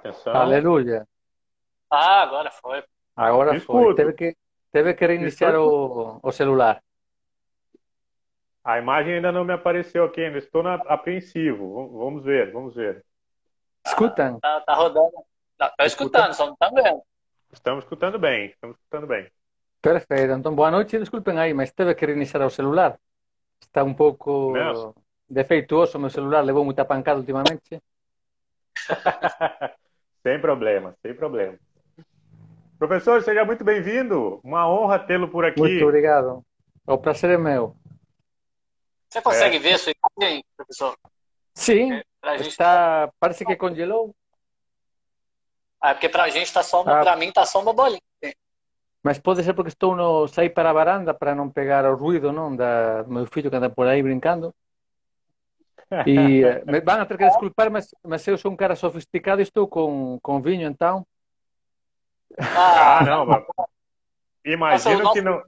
Atenção. Aleluia. Ah, agora foi. Agora foi. Teve que, teve que reiniciar o, o celular. A imagem ainda não me apareceu aqui, ainda estou na, apreensivo. Vamos ver, vamos ver. Escutam? Tá, tá rodando. Tá, tá escutando, só não tá vendo. Estamos escutando bem, estamos escutando bem. Perfeito. Então, boa noite. Desculpem aí, mas teve que reiniciar o celular. Está um pouco Mesmo? defeituoso meu celular, levou muita pancada ultimamente. sem problema, sem problema. Professor, seja muito bem-vindo. Uma honra tê-lo por aqui. Muito obrigado. O prazer é meu. Você consegue é. ver a sua imagem, professor? Sim. É, está... Parece que congelou. Ah, porque para a gente está só uma... ah. para mim está só uma bolinha. Mas pode ser porque estou no sair para a varanda para não pegar o ruído, não, da do meu filho que anda por aí brincando. E eh, me van a ter que desculpar, mas, mas eu sou um cara sofisticado e estou com, com vinho, então. Ah, não, mas... imagino nosso, que não.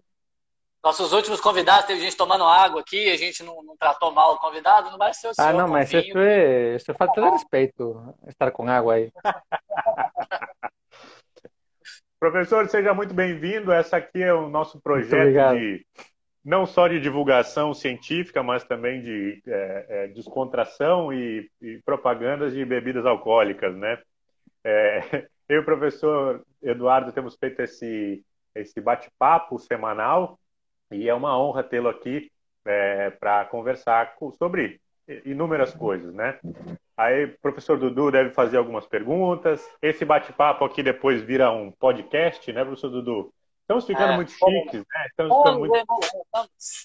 Nossos últimos convidados, teve gente tomando água aqui, a gente não, não tratou mal o convidado, não vai ser o senhor. Ah, não, mas vinho. isso é, isso é falta de respeito, estar com água aí. Professor, seja muito bem-vindo. Essa aqui é o nosso projeto de não só de divulgação científica, mas também de é, é, descontração e, e, propagandas de bebidas alcoólicas, né? É, eu e o professor Eduardo temos feito esse, esse bate-papo semanal e é uma honra tê-lo aqui é, para conversar sobre inúmeras coisas, né? Aí o professor Dudu deve fazer algumas perguntas. Esse bate-papo aqui depois vira um podcast, né, professor Dudu? Estamos ficando é, muito chiques, né? Estamos ficando muito...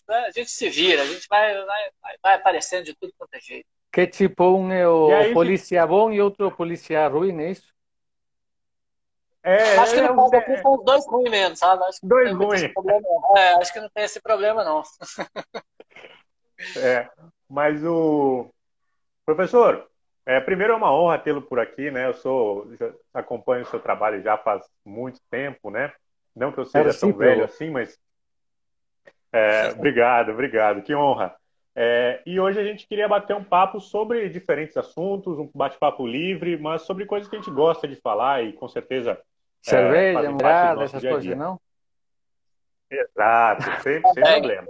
Né? A gente se vira, a gente vai, vai, vai aparecendo de tudo quanto é jeito. Que tipo, um é o aí, polícia bom e outro polícia ruim, é isso? É, acho que é, não é, são os dois ruins mesmo, sabe? Acho que dois ruins. É, acho que não tem esse problema, não. é, mas o... Professor, é, primeiro é uma honra tê-lo por aqui, né? Eu sou, acompanho o seu trabalho já faz muito tempo, né? Não que eu seja tão velho assim, mas é, obrigado, obrigado, que honra. É, e hoje a gente queria bater um papo sobre diferentes assuntos, um bate-papo livre, mas sobre coisas que a gente gosta de falar e com certeza. É, Cerveja, é, essas dia -dia. coisas, não? Exato, sem, sem problema.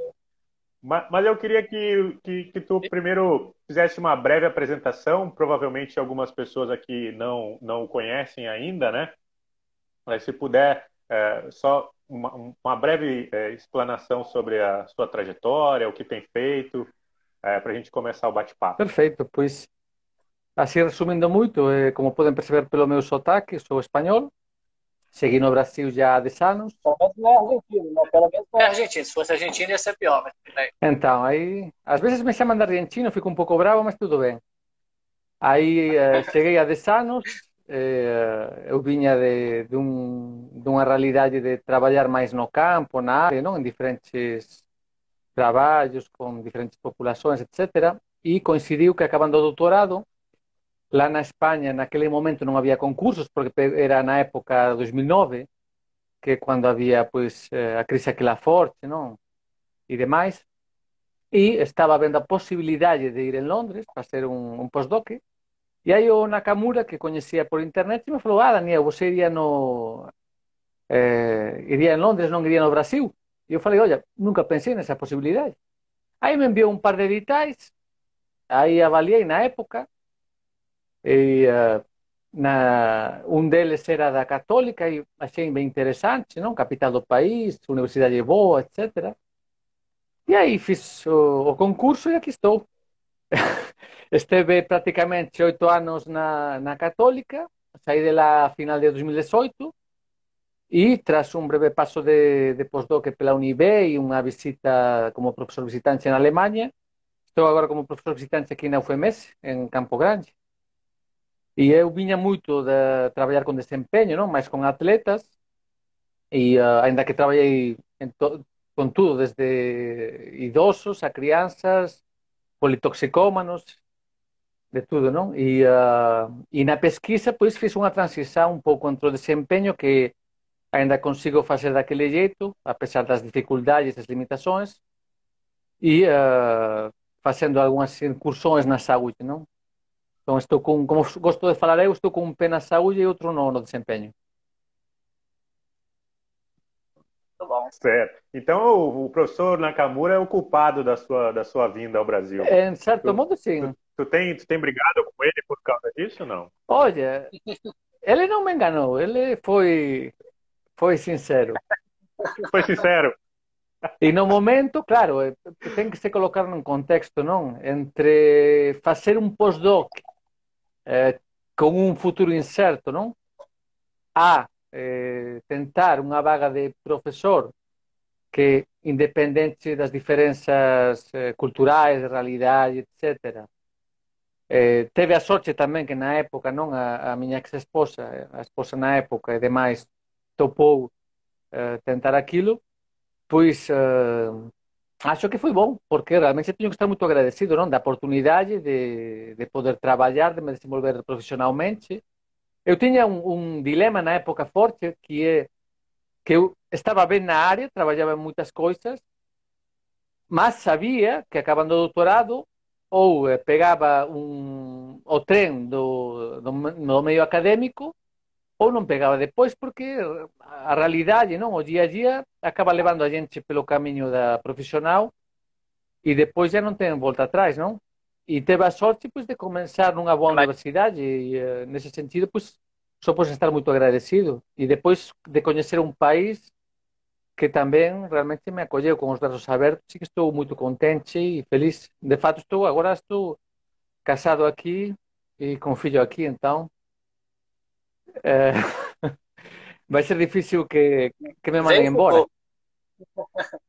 Mas, mas eu queria que, que, que, tu primeiro fizesse uma breve apresentação. Provavelmente algumas pessoas aqui não, não o conhecem ainda, né? Mas se puder, é, só uma, uma breve é, explanação sobre a sua trajetória, o que tem feito, é, para a gente começar o bate-papo. Perfeito, pois, assim resumindo muito, é, como podem perceber pelo meu sotaque, sou espanhol, Segui no Brasil já há 10 anos. Pelo menos não é argentino, né? Pelo menos não é argentino. Se fosse argentino ia ser pior. Mas... Então, aí, às vezes me chamam de argentino, fico um pouco bravo, mas tudo bem. Aí eh, cheguei há 10 anos, eu vinha de, de, um, de uma realidade de trabalhar mais no campo, na área, não? em diferentes trabalhos, com diferentes populações, etc. E coincidiu que acabando o doutorado, Lá na Espanha, naquele momento, não havia concursos, porque era na época 2009, que é quando havia pois, eh, a crise aquela forte não? e demais. E estava vendo a possibilidade de ir em Londres, fazer um, um postdoc. E aí o Nakamura, que conhecia por internet, me falou, ah, Daniel, você iria no... Eh, iria em Londres, não iria no Brasil? E eu falei, olha, nunca pensei nessa possibilidade. Aí me enviou um par de editais, aí avaliei na época, e, uh, na, um deles era da Católica e achei bem interessante, não? Capital do país, universidade boa, etc. E aí fiz o, o concurso e aqui estou. Esteve praticamente oito anos na, na Católica, saí de lá a final de 2018 e tras um breve passo de, de postdoc pela UNIB e uma visita como professor visitante na Alemanha, estou agora como professor visitante aqui na UFMS, em Campo Grande. E eu vinha muito de trabalhar com desempenho, não? mais com atletas, e uh, ainda que trabalhei to com tudo, desde idosos a crianças, politoxicómanos, de tudo, não? E, uh, e na pesquisa, pois, fiz uma transição um pouco entre o desempenho, que ainda consigo fazer daquele jeito, apesar das dificuldades, das limitações, e uh, fazendo algumas incursões na saúde, não? Então estou com, como gosto de falar eu, estou com um pé na saúde e outro no, no desempenho. Muito bom. Certo. Então o, o, professor Nakamura é o culpado da sua, da sua vinda ao Brasil. Em certo tu, modo, sim. Tu, tu, tem, tu tem brigado com ele por causa disso ou não? Olha, ele não me enganou, ele foi, foi sincero. foi sincero. E no momento, claro, eh, tem que se colocar num contexto, não? Entre fazer um postdoc eh, com um futuro incerto, não? A eh, tentar unha vaga de profesor que, independente das diferenzas eh, culturais, de realidade, etc., eh, teve a sorte tamén que na época non a, a miña ex-esposa, a esposa na época e demais, topou eh, tentar aquilo, pois eh, acho que foi bom, porque realmente teño que estar moito agradecido non da oportunidade de, de poder traballar, de me desenvolver profesionalmente, Eu tiña un, un dilema na época forte que é que eu estaba ben na área, traballaba en moitas coisas, mas sabía que acabando o doutorado ou eh, pegaba un, o tren do, do, do meio académico ou non pegaba depois porque a realidade, non, o día a día acaba levando a gente pelo camiño da profesional e depois já non ten volta atrás, non? E teve a sorte pois, de comenzar nunha boa universidade e uh, nesse sentido pois, só podes estar moito agradecido e depois de coñecer un país que tamén realmente me acolleu con os brazos abertos e que estou moito contente e feliz. De fato, estou agora estou casado aquí e con fillo aquí, então eh, vai ser difícil que, que me mandem embora.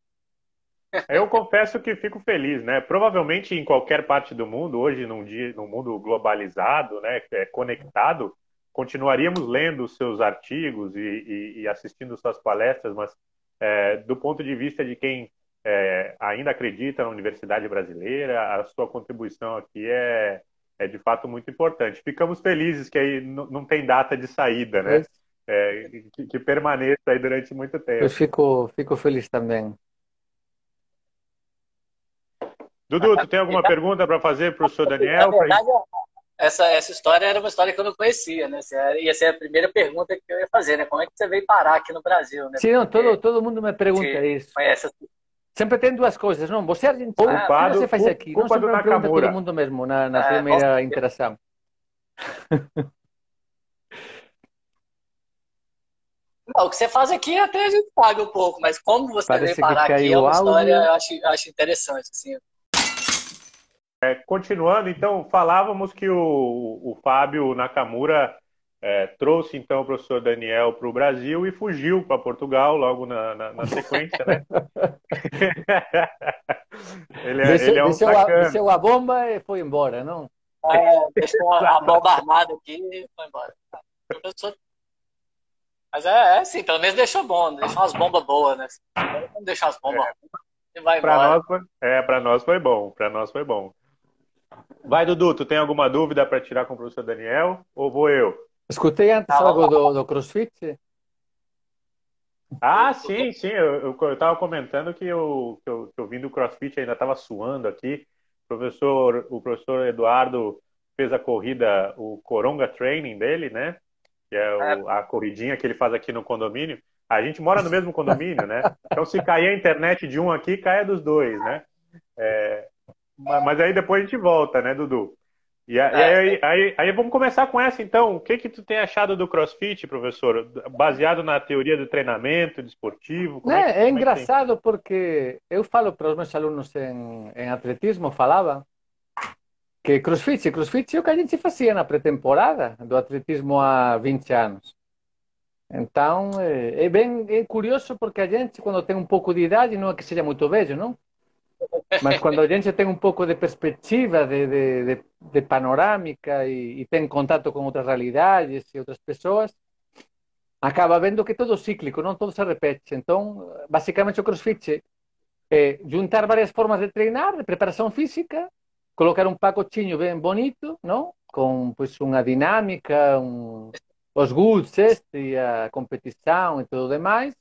Eu confesso que fico feliz, né? Provavelmente em qualquer parte do mundo, hoje num dia, num mundo globalizado, né, é conectado, continuaríamos lendo os seus artigos e, e, e assistindo suas palestras, mas é, do ponto de vista de quem é, ainda acredita na universidade brasileira, a sua contribuição aqui é, é de fato muito importante. Ficamos felizes que aí não tem data de saída, né? É, que, que permaneça aí durante muito tempo. Eu fico, fico feliz também. Dudu, tu tem alguma pergunta para fazer para o senhor Daniel? Na verdade, essa, essa história era uma história que eu não conhecia, né? Ia ser a primeira pergunta que eu ia fazer, né? Como é que você veio parar aqui no Brasil, né? Sim, não, todo, todo mundo me pergunta isso. Conhece... Sempre tem duas coisas, não? Você é argentino, ah, o que você faz aqui? Culpa não, sempre me pergunta todo mundo mesmo na, na ah, primeira interação. Não, o que você faz aqui até a gente paga um pouco, mas como você Parece veio parar aqui é uma história, eu acho, acho interessante, assim. É, continuando, então, falávamos que o, o Fábio Nakamura é, trouxe então o professor Daniel para o Brasil e fugiu para Portugal logo na, na, na sequência, né? ele, é, desceu, ele é um desceu, a, desceu a bomba e foi embora, não? É, deixou a, a bomba armada aqui e foi embora. Mas é, é assim, pelo menos deixou bom, deixou umas bombas boas, né? Não deixar as bombas é. vai pra embora. Nós foi, é, para nós foi bom, para nós foi bom. Vai, Dudu, tu tem alguma dúvida para tirar com o professor Daniel? Ou vou eu? Escutei antes algo do, do CrossFit. Ah, sim, sim. Eu estava comentando que eu, que eu, que eu vim do CrossFit ainda estava suando aqui. O professor, o professor Eduardo fez a corrida, o Coronga Training dele, né? Que é, o, é. a corridinha que ele faz aqui no condomínio. A gente mora no mesmo condomínio, né? Então, se cair a internet de um aqui, caia dos dois, né? É, mas aí depois a gente volta, né, Dudu? E aí, é. aí, aí, aí, vamos começar com essa então. O que que tu tem achado do CrossFit, professor? Baseado na teoria do treinamento desportivo? É, é, que, é engraçado porque eu falo para os meus alunos em, em atletismo, falava que CrossFit, CrossFit é o que a gente fazia na pré-temporada do atletismo há 20 anos. Então, é, é bem é curioso porque a gente, quando tem um pouco de idade, não é que seja muito velho, não? Mas quando a gente tem um pouco de perspectiva, de, de, de, de panorâmica e, e, tem contato com outras realidades e outras pessoas, acaba vendo que todo é cíclico, não todo se repete. Então, basicamente, o crossfit é juntar várias formas de treinar, de preparação física, colocar um pacotinho bem bonito, não? com pois, uma dinâmica, um, os goods, este, a competição e tudo demais,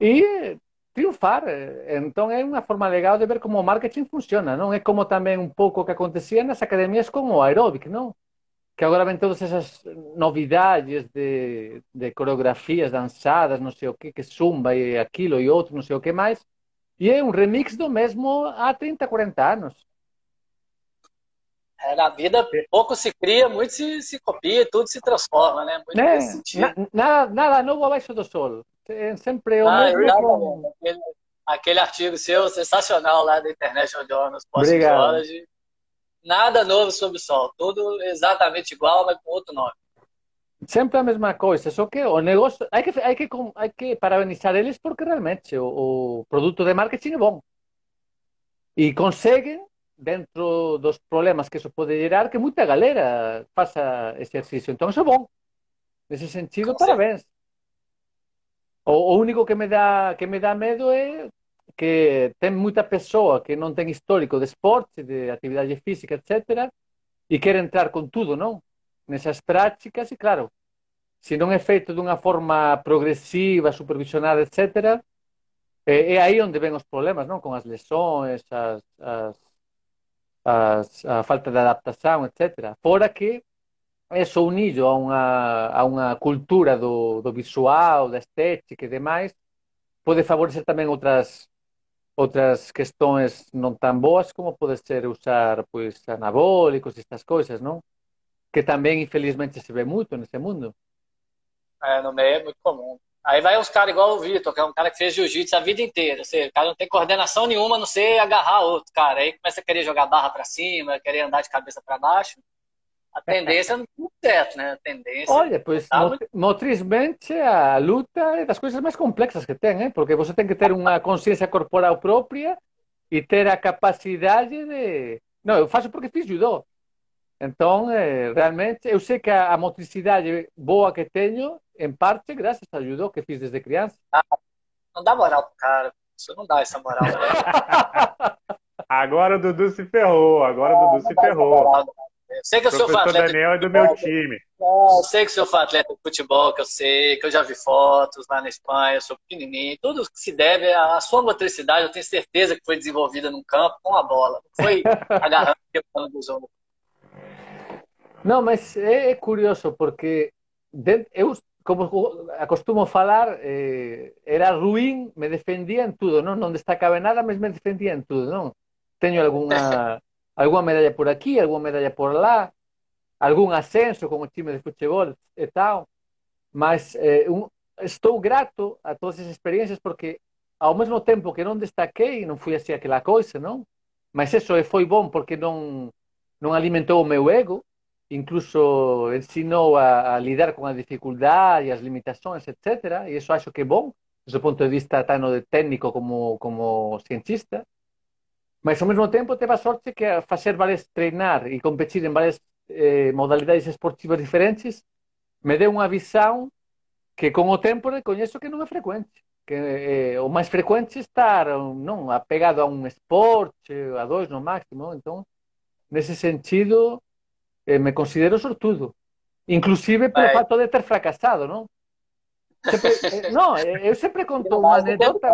e triunfar. Então é uma forma legal de ver como o marketing funciona, não? É como também um pouco o que acontecia nas academias com o aeróbic, não? Que agora vem todas essas novidades de, de coreografias dançadas, não sei o que, que zumba e aquilo e outro, não sei o que mais. E é um remix do mesmo há 30, 40 anos. É, na vida, pouco se cria, muito se, se copia, tudo se transforma, né? Muito né? Na, nada, nada novo abaixo do sol. É sempre o ah, mesmo. Aquele, aquele, artigo seu sensacional lá da International Journal Psychology. Nada novo sobre o sol. Tudo exatamente igual, mas com outro nome. Sempre a mesma coisa, só que o negócio. Hay que, hay que, hay que parabenizar eles porque realmente o, o produto de marketing é bom. E conseguem dentro dos problemas que eso pode gerar que moita galera faça exercicio. Entón, iso é bom. Nese sentido, parabéns. O, o único que me dá que me dá medo é que ten moita persoa que non ten histórico de esporte, de actividade física, etc. e quere entrar con tudo, non? Nesas prácticas, e claro, se non é feito dunha forma progresiva, supervisionada, etc., é, é aí onde ven os problemas, non? Con as lesões, as, as as, a falta de adaptación, etc. Fora que eso unido a unha, a unha cultura do, do visual, da estética e demais, pode favorecer tamén outras outras questões non tan boas como pode ser usar pois anabólicos estas coisas, non? Que tamén infelizmente se ve moito nesse mundo. É, no meio é muito comum. Aí vai uns caras igual o Vitor, que é um cara que fez jiu-jitsu a vida inteira. Seja, o cara não tem coordenação nenhuma, não sei agarrar outro cara. Aí começa a querer jogar barra para cima, querer andar de cabeça para baixo. A tendência não é certo, né? A tendência. Olha, pois tá muito... motrizmente a luta é das coisas mais complexas que tem, hein? porque você tem que ter uma consciência corporal própria e ter a capacidade de. Não, eu faço porque fiz judô. Então, eh, realmente, eu sei que a, a motricidade boa que tenho em parte graças ao judô que fiz desde criança. Ah, não dá moral pro cara. Isso não dá essa moral. Agora o Dudu se ferrou. Agora o Dudu se ferrou. Eu sei que eu sou atleta. Daniel é do meu time. Eu sei que eu sou atleta de futebol, que eu sei, que eu já vi fotos lá na Espanha, eu sou pequenininho. Tudo que se deve à sua motricidade, eu tenho certeza que foi desenvolvida num campo com a bola. Não foi agarrando e quebrando dos outros. Não, mas é, é curioso, porque eu como acostumo falar, eh, era ruín, me defendía en tudo, non? Non destacaba nada, mas me defendía en tudo, non? Teño algunha, algunha medalla por aquí, algunha medalla por lá, algún ascenso con o time de futebol e tal, mas eh, un, estou grato a todas esas experiencias porque ao mesmo tempo que non destaquei, non fui así aquela coisa, non? Mas eso foi bom porque non, non alimentou o meu ego, incluso ensinou a, a, lidar com a dificuldade, as limitações, etc. E isso acho que é bom, do ponto de vista tanto de técnico como, como cientista. Mas ao mesmo tempo teve a sorte que a fazer várias, treinar e competir em várias eh, modalidades esportivas diferentes, me deu uma visão que com o tempo reconheço que não é frequente. Que eh, o mais frequente é estar não apegado a um esporte, a dois no máximo. Então, nesse sentido, eh, me considero sortudo. Inclusive pelo fato de ter fracassado, não? Sempre, eh, não, eu sempre conto uma anedota.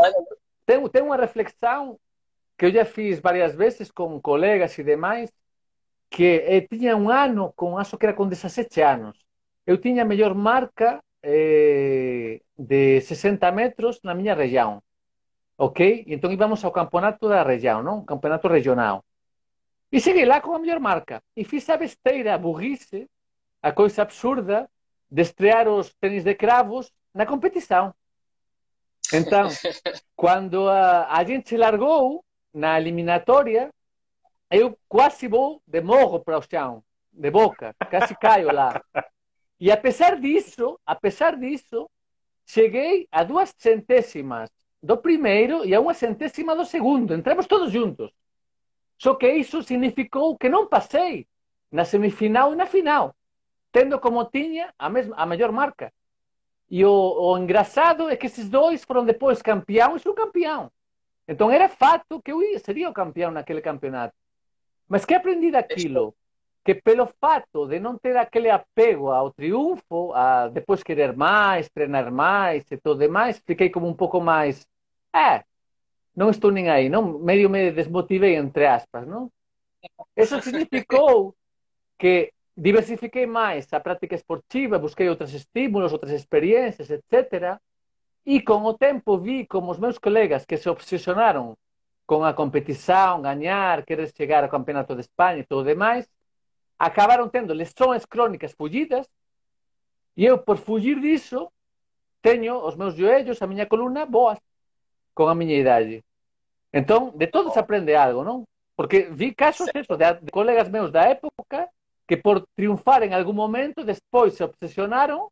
Tem, tem uma reflexão que eu já fiz várias vezes com colegas e demais, que eu tinha um ano com, acho que era com 17 anos. Eu tinha a melhor marca eh, de 60 metros na minha região. Ok? Então íbamos ao campeonato da região, não? Campeonato regional. E cheguei lá com a melhor marca. E fiz a besteira, a burrice, a coisa absurda de estrear os tênis de cravos na competição. Então, quando a, a gente largou na eliminatória, eu quase vou de morro para o chão, de boca, quase caio lá. E apesar disso, apesar disso, cheguei a duas centésimas do primeiro e a uma centésima do segundo. Entramos todos juntos. Só que isso significou que não passei na semifinal e na final, tendo como tinha a, mesma, a melhor marca. E o, o engraçado é que esses dois foram depois campeão e subcampeão. Então era fato que eu seria o campeão naquele campeonato. Mas que aprendi daquilo? Que pelo fato de não ter aquele apego ao triunfo, a depois querer mais, treinar mais e tudo demais, fiquei como um pouco mais. É, non estou nin aí, non? Medio me desmotivei, entre aspas, non? Eso significou que diversifiquei máis a práctica esportiva, busquei outros estímulos, outras experiencias, etc. E con o tempo vi como os meus colegas que se obsesionaron con a competición, gañar, querer chegar ao Campeonato de España e todo demais, acabaron tendo lesões crónicas fullidas e eu, por fugir disso, teño os meus joelhos, a miña columna boas con a miña idade. Entón, de todo se aprende algo, non? Porque vi casos eso, de, de colegas meus da época que por triunfar en algún momento despois se obsesionaron,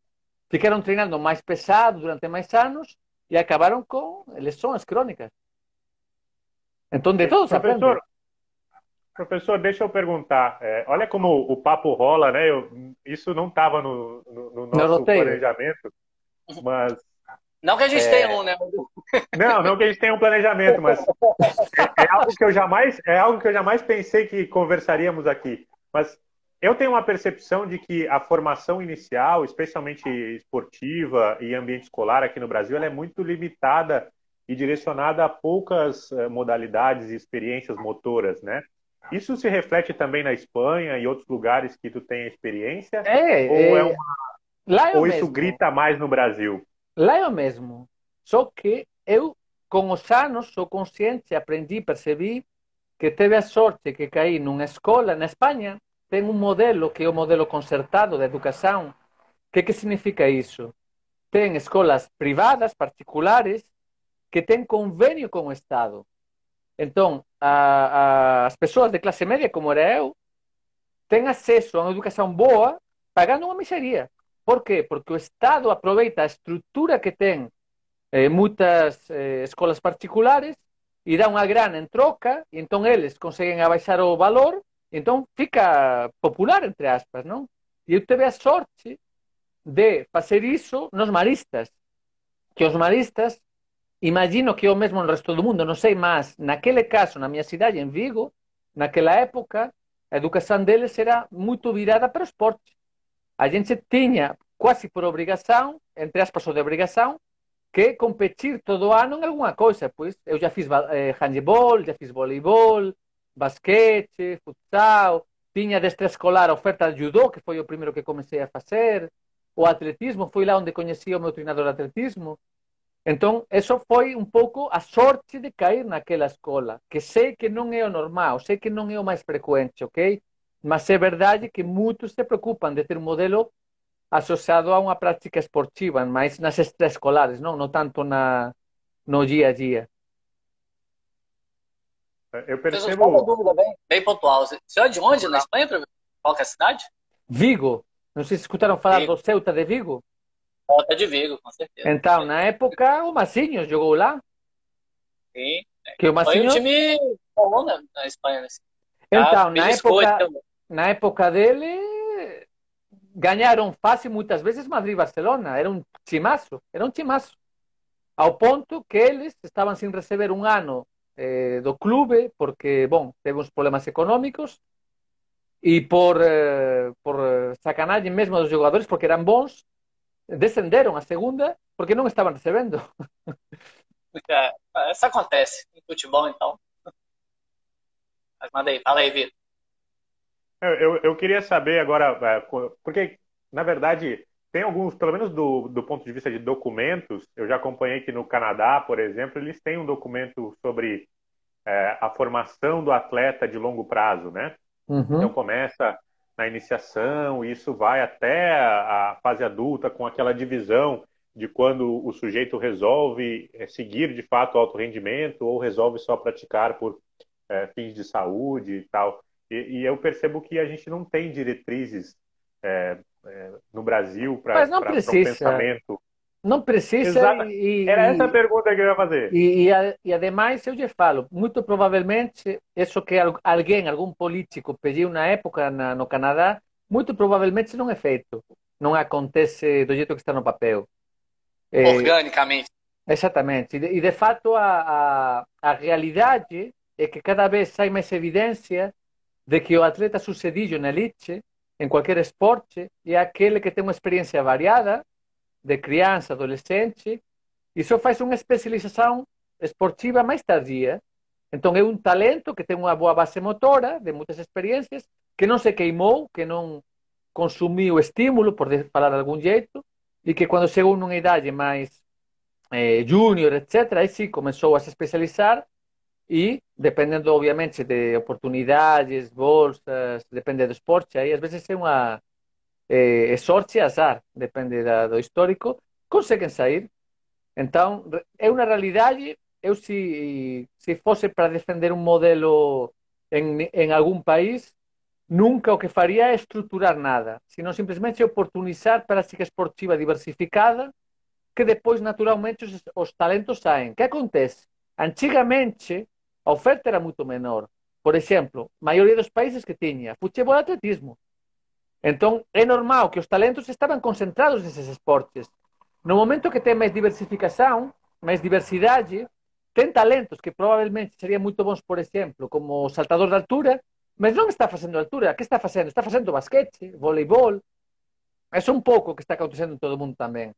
ficaron treinando máis pesado durante máis anos e acabaron con lesões crónicas. Entón, de todo se aprende. Professor, deixa eu perguntar. É, olha como o papo rola, né? Eu, isso não estava no, no, no, nosso planejamento, mas. Não que a gente é... tenha um, né? Não, não que a gente tenha um planejamento, mas é, é, algo que eu jamais, é algo que eu jamais pensei que conversaríamos aqui. Mas eu tenho uma percepção de que a formação inicial, especialmente esportiva e ambiente escolar aqui no Brasil, ela é muito limitada e direcionada a poucas eh, modalidades e experiências motoras, né? Isso se reflete também na Espanha e outros lugares que tu tem experiência? É, ou, é, é uma... é ou isso mesmo. grita mais no Brasil? Lá é o mesmo. Só que eu, com os anos, sou consciente, aprendi, percebi que teve a sorte que caí numa escola na Espanha, tem um modelo que é o modelo concertado de educação. O que, que significa isso? Tem escolas privadas, particulares, que têm convênio com o Estado. Então, a, a, as pessoas de classe média, como era eu, têm acesso a uma educação boa pagando uma miseria. Por quê? Porque o Estado aproveita a estrutura que tem eh, muitas eh, escolas particulares e dá uma grana em troca, e então eles conseguem abaixar o valor, então fica popular, entre aspas, não? E eu tive a sorte de fazer isso nos maristas, que os maristas Imagino que o mesmo no resto do mundo, non sei, mas naquele caso, na miña cidade, en Vigo, naquela época, a educación deles era moito virada para o esporte. A gente tiña, quase por obrigación, entre aspas o de obrigación, que competir todo ano en algunha coisa. Pois eu já fiz eh, handball, já fiz voleibol, basquete, futsal, tiña de extraescolar a oferta de judô, que foi o primeiro que comecei a facer, o atletismo, foi lá onde coñecí o meu treinador de atletismo. Entón, eso foi un pouco a sorte de cair naquela escola, que sei que non é o normal, sei que non é o máis frecuente, ok? Mas é verdade que moitos se preocupan de ter un modelo asociado a unha práctica esportiva, máis nas extraescolares, non, non tanto na, no día a día. Eu percebo... Uma dúvida bem, bem pontual. Você é de onde na Espanha, Qual é a cidade? Vigo. Não sei se escutaram falar Vigo. do Ceuta de Vigo. Volta de Vigo, com certeza. Então, na época, o Massinho jogou lá. Sim. Que o Massinho... Foi um time bom na, na Espanha. Assim. Então, ah, na época, na época dele, ganharam fácil muitas vezes Madrid e Barcelona. Era um timaço, era um timaço. Ao ponto que eles estavam sem receber um ano eh, do clube, porque, bom, teve uns problemas econômicos, e por, eh, por sacanagem mesmo dos jogadores, porque eram bons, descenderam a segunda porque não estavam recebendo. É, isso acontece em futebol, então. Mas manda aí, fala aí, Vitor. Eu, eu, eu, queria saber agora, é, porque, na verdade, tem alguns, pelo menos do, do ponto de vista de documentos, eu já acompanhei que no Canadá, por exemplo, eles têm um documento sobre é, a formação do atleta de longo prazo, né? Uhum. Então começa na iniciação, e isso vai até a, fase adulta com aquela divisão de quando o sujeito resolve é, seguir de fato o alto rendimento ou resolve só praticar por é, fins de saúde e tal. E, e, eu percebo que a gente não tem diretrizes é, é no Brasil para o pensamento não precisa. E, Era essa a pergunta que eu ia fazer. E, e, e, ademais, eu lhe falo, muito provavelmente, isso que alguém, algum político pediu na época na, no Canadá, muito provavelmente não é feito. Não acontece do jeito que está no papel. É, Organicamente. É, exatamente. E de, e de fato, a, a, a realidade é que cada vez sai mais evidência de que o atleta sucedido na elite, em qualquer esporte, é aquele que tem uma experiência variada de criança, adolescente, e só faz uma especialização esportiva mais tardia. Então é um talento que tem uma boa base motora, de muitas experiências, que não se queimou, que não consumiu estímulo, por falar de algum jeito, e que quando chegou numa idade mais eh, júnior, etc., aí sim começou a se especializar e, dependendo, obviamente, de oportunidades, bolsas, depende do esporte, aí às vezes é uma é, é sorte azar, depende da, do histórico, conseguem sair. Então, é uma realidade. Eu, se, se fosse para defender um modelo em, em algum país, nunca o que faria é estruturar nada, senão simplesmente oportunizar para a prática esportiva diversificada, que depois, naturalmente, os, os talentos saem. O que acontece? Antigamente, a oferta era muito menor. Por exemplo, a maioria dos países que tinha futebol e atletismo. Então, é normal que os talentos estavam concentrados nesses esportes. No momento que tem mais diversificação, mais diversidade, tem talentos que provavelmente seriam muito bons, por exemplo, como saltador de altura, mas não está fazendo altura. O que está fazendo? Está fazendo basquete, voleibol. É um pouco o que está acontecendo em todo mundo também.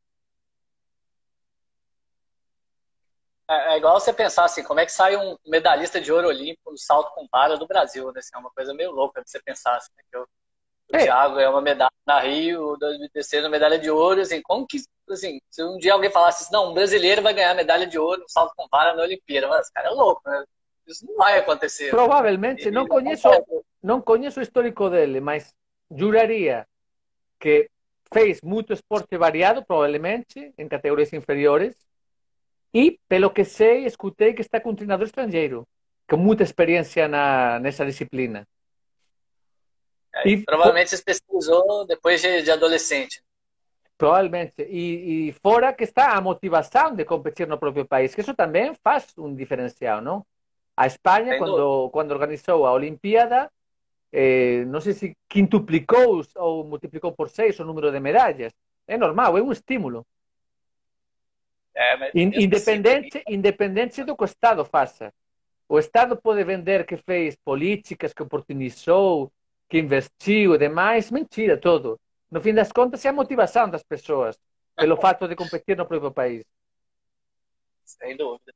É, é, igual você pensar assim, como é que sai um medalhista de ouro olímpico no salto com vara do Brasil, né? Assim, é uma coisa meio louca de você pensar assim, né? que o, o é. Thiago é uma medalha na Rio, 2016 uma medalha de ouro, assim, como que, assim, se um dia alguém falasse assim, não, um brasileiro vai ganhar medalha de ouro no salto com vara na Olimpíada, mas cara é louco, né? Isso não vai acontecer. Provavelmente, não conheço, não conheço o histórico dele, mas juraria que fez muito esporte variado, provavelmente, em categorias inferiores, e, pelo que sei, escutei que está com um treinador estrangeiro, com muita experiência na, nessa disciplina. É, e, provavelmente se especializou depois de, de adolescente. Provavelmente. E, e, fora que está a motivação de competir no próprio país, que isso também faz um diferencial, não? A Espanha, quando, quando organizou a Olimpíada, eh, não sei se quintuplicou ou multiplicou por seis o número de medalhas. É normal, é um estímulo. É, independente, assim, independente do que o Estado faça. O Estado pode vender que fez políticas, que oportunizou, que investiu e demais. Mentira, todo. No fim das contas, é a motivação das pessoas pelo fato de competir no próprio país. Sem dúvida.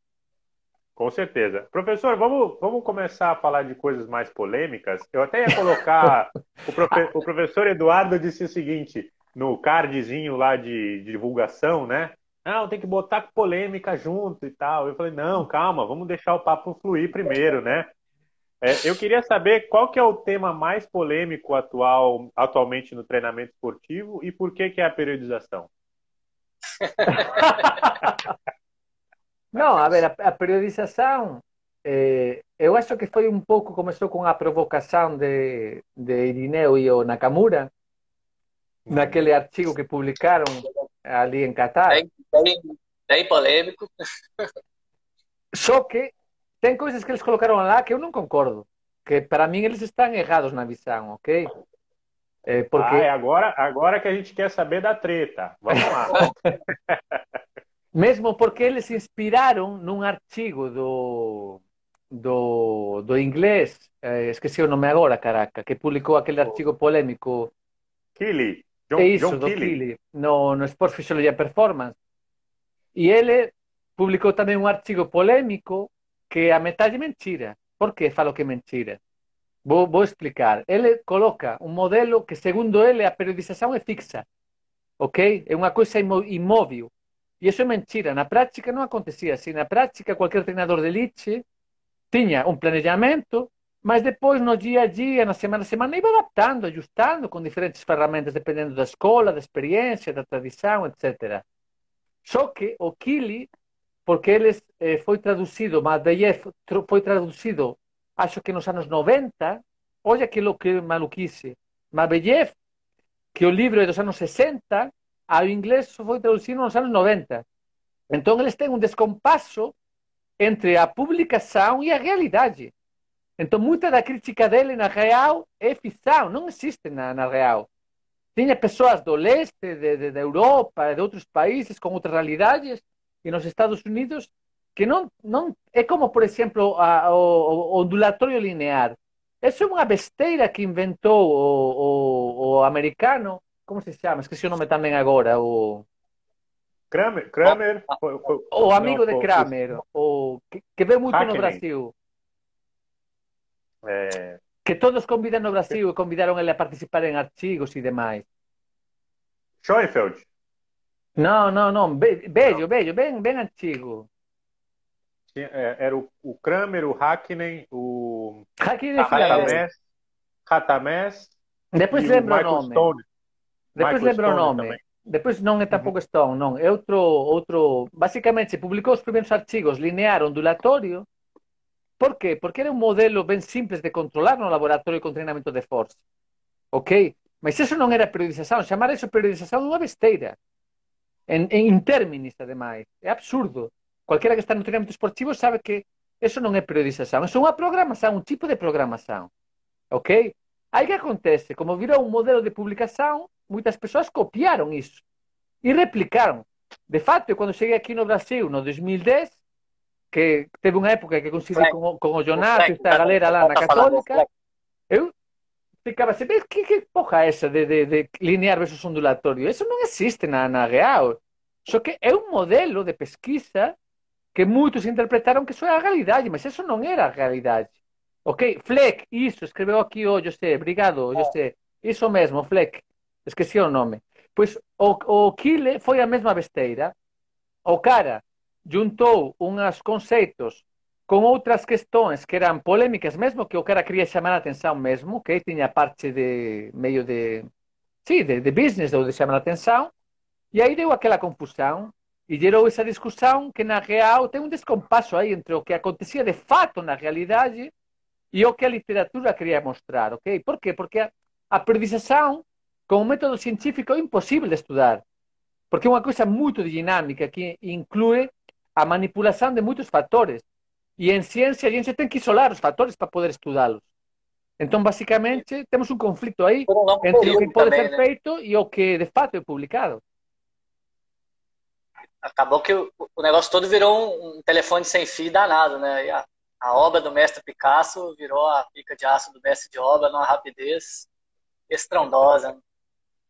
Com certeza. Professor, vamos, vamos começar a falar de coisas mais polêmicas. Eu até ia colocar. o, profe, o professor Eduardo disse o seguinte no cardzinho lá de, de divulgação, né? Não, tem que botar polêmica junto e tal. Eu falei, não, calma, vamos deixar o papo fluir primeiro, né? É, eu queria saber qual que é o tema mais polêmico atual, atualmente no treinamento esportivo e por que, que é a periodização? Não, a ver, a, periodização, eh, eu acho que foi um pouco, começou com a provocação de, de Irineu e o Nakamura, naquele artigo que publicaram ali em Catar. Bem, bem, bem polêmico. Só que tem coisas que eles colocaram lá que eu não concordo. Que para mim eles estão errados na visão, ok? É porque... Ah, é agora, agora que a gente quer saber da treta. Vamos lá. Mesmo porque eles se inspiraram num artigo do, do, do inglês, eh, esqueci o nome agora, caraca, que publicou aquele artigo polêmico. Killy. John, é isso, John do Killy, no, no Sport Performance. E ele publicou também um artigo polêmico que a metade é mentira. Por que falo que é mentira? Vou, vou explicar. Ele coloca um modelo que, segundo ele, a periodização é fixa. Ok? É uma coisa imóvel. E isso é mentira. Na prática não acontecia assim. Na prática, qualquer treinador de elite tinha um planejamento mas depois no dia a dia, na semana a semana, iba adaptando, ajustando com diferentes ferramentas, dependendo da escola, da experiência, da tradição, etc. Só que o Kili, porque ele eh, foi traduzido, Maldeyev foi traduzido, acho que nos anos 90, olha que, que maluquice, Maldeyev, que o livro é dos anos 60, ao inglês foi traduzido nos anos 90. Então eles têm um descompasso entre a publicação e a realidade. Então, muita da crítica dele, na real, é ficção, não existe na, na real. Tinha pessoas do leste, de, de, da Europa, de outros países, com outras realidades, e nos Estados Unidos, que não, não é como, por exemplo, a, o, o ondulatório linear. Isso é uma besteira que inventou o, o, o americano, como se chama? Esqueci o nome também agora. O... Kramer, Kramer o amigo não, de Kramer, o, que, que vê muito Hackney. no Brasil. É... Que todos convidam no Brasil e convidaram ele a participar em artigos e demais. Schoenfeld? Não, não, não. Be beijo, beijo, bem, bem antigo. Era o, o Kramer, o Hackney, o Hackney Ratamés, Ratamés Depois lembro o nome. Stone. Depois lembro o nome. Também. Depois não é tampouco uhum. Stone, não. É outro, outro... Basicamente, publicou os primeiros artigos linear ondulatório. Por quê? Porque era um modelo bem simples de controlar no laboratório com treinamento de força. Ok? Mas isso não era periodização. Chamar isso periodização é uma besteira. Em, em interminis, ademais. É absurdo. Qualquer que está no treinamento esportivo sabe que isso não é periodização. Isso é uma programação, um tipo de programação. Ok? Aí que acontece? Como virou um modelo de publicação, muitas pessoas copiaram isso e replicaram. De fato, quando cheguei aqui no Brasil, no 2010, que teve uma época que consegui com, com o Jonato esta galera lá na Católica, eu ficava assim, que, que porra é essa de, de, de linear versus ondulatório? Isso não existe na, na real. Só que é um modelo de pesquisa que muitos interpretaram que isso é a realidade, mas isso não era a realidade. Ok? Fleck, isso, escreveu aqui o José, obrigado, José. Isso mesmo, Fleck, esqueci o nome. Pois o, o Kille foi a mesma besteira. O cara juntou uns conceitos com outras questões que eram polêmicas mesmo, que o cara queria chamar a atenção mesmo, que tinha parte de meio de, sim, de, de business ou de chamar a atenção, e aí deu aquela confusão e gerou essa discussão que na real tem um descompasso aí entre o que acontecia de fato na realidade e o que a literatura queria mostrar, ok? Por quê? Porque a, a periodização com o método científico é impossível de estudar, porque é uma coisa muito dinâmica que inclui a manipulação de muitos fatores e em ciência a gente tem que isolar os fatores para poder estudá-los. Então, basicamente, temos um conflito aí entre o que pode também, ser né? feito e o que de fato é publicado. Acabou que o, o negócio todo virou um, um, telefone sem fio danado, né? A, a, obra do mestre Picasso virou a pica de aço do mestre de obra numa rapidez estrondosa. Né?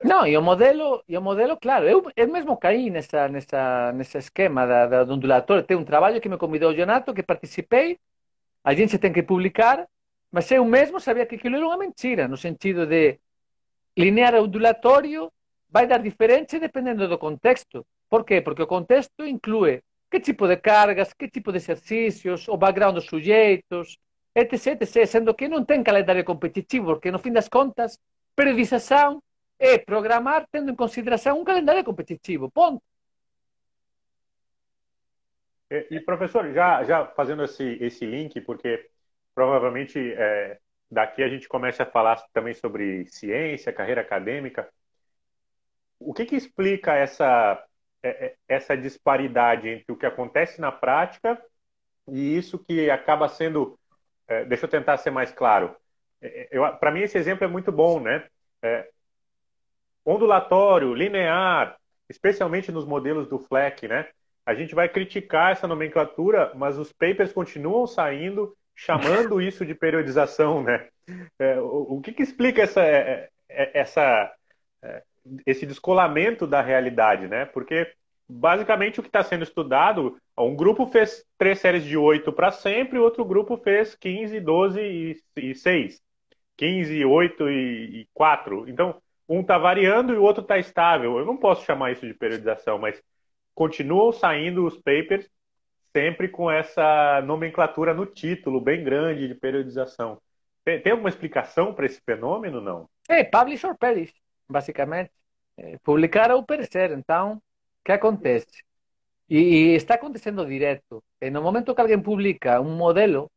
Não, e o modelo, e o modelo claro, eu, eu mesmo caí nessa, nessa, nesse esquema da, da, do ondulatório. Tem um trabalho que me convidou o Jonato, que participei, a gente tem que publicar, mas eu mesmo sabia que aquilo era uma mentira, no sentido de linear ondulatório vai dar diferente dependendo do contexto. Por quê? Porque o contexto inclui que tipo de cargas, que tipo de exercícios, o background dos sujeitos, etc, etc, sendo que não tem calendário competitivo, porque no fim das contas, periodização é programar tendo em consideração um calendário competitivo. Ponto. E, e professor, já, já fazendo esse, esse link, porque provavelmente é, daqui a gente começa a falar também sobre ciência, carreira acadêmica. O que, que explica essa, é, é, essa disparidade entre o que acontece na prática e isso que acaba sendo. É, deixa eu tentar ser mais claro. Para mim, esse exemplo é muito bom, né? É, ondulatório, linear, especialmente nos modelos do FLEC, né? A gente vai criticar essa nomenclatura, mas os papers continuam saindo chamando isso de periodização, né? É, o, o que, que, explica essa, é, é, essa, é, esse descolamento da realidade, né? Porque basicamente o que está sendo estudado, um grupo fez três séries de oito para sempre, outro grupo fez 15, 12 e, e 6. 15, 8 e, e 4. Então, um está variando e o outro está estável. Eu não posso chamar isso de periodização, mas continuam saindo os papers sempre com essa nomenclatura no título, bem grande, de periodização. Tem, tem alguma explicação para esse fenômeno, não? É, publish or perish, basicamente. É, publicar ou perecer. Então, o que acontece? E, e, está acontecendo direto. E no momento que alguém publica um modelo,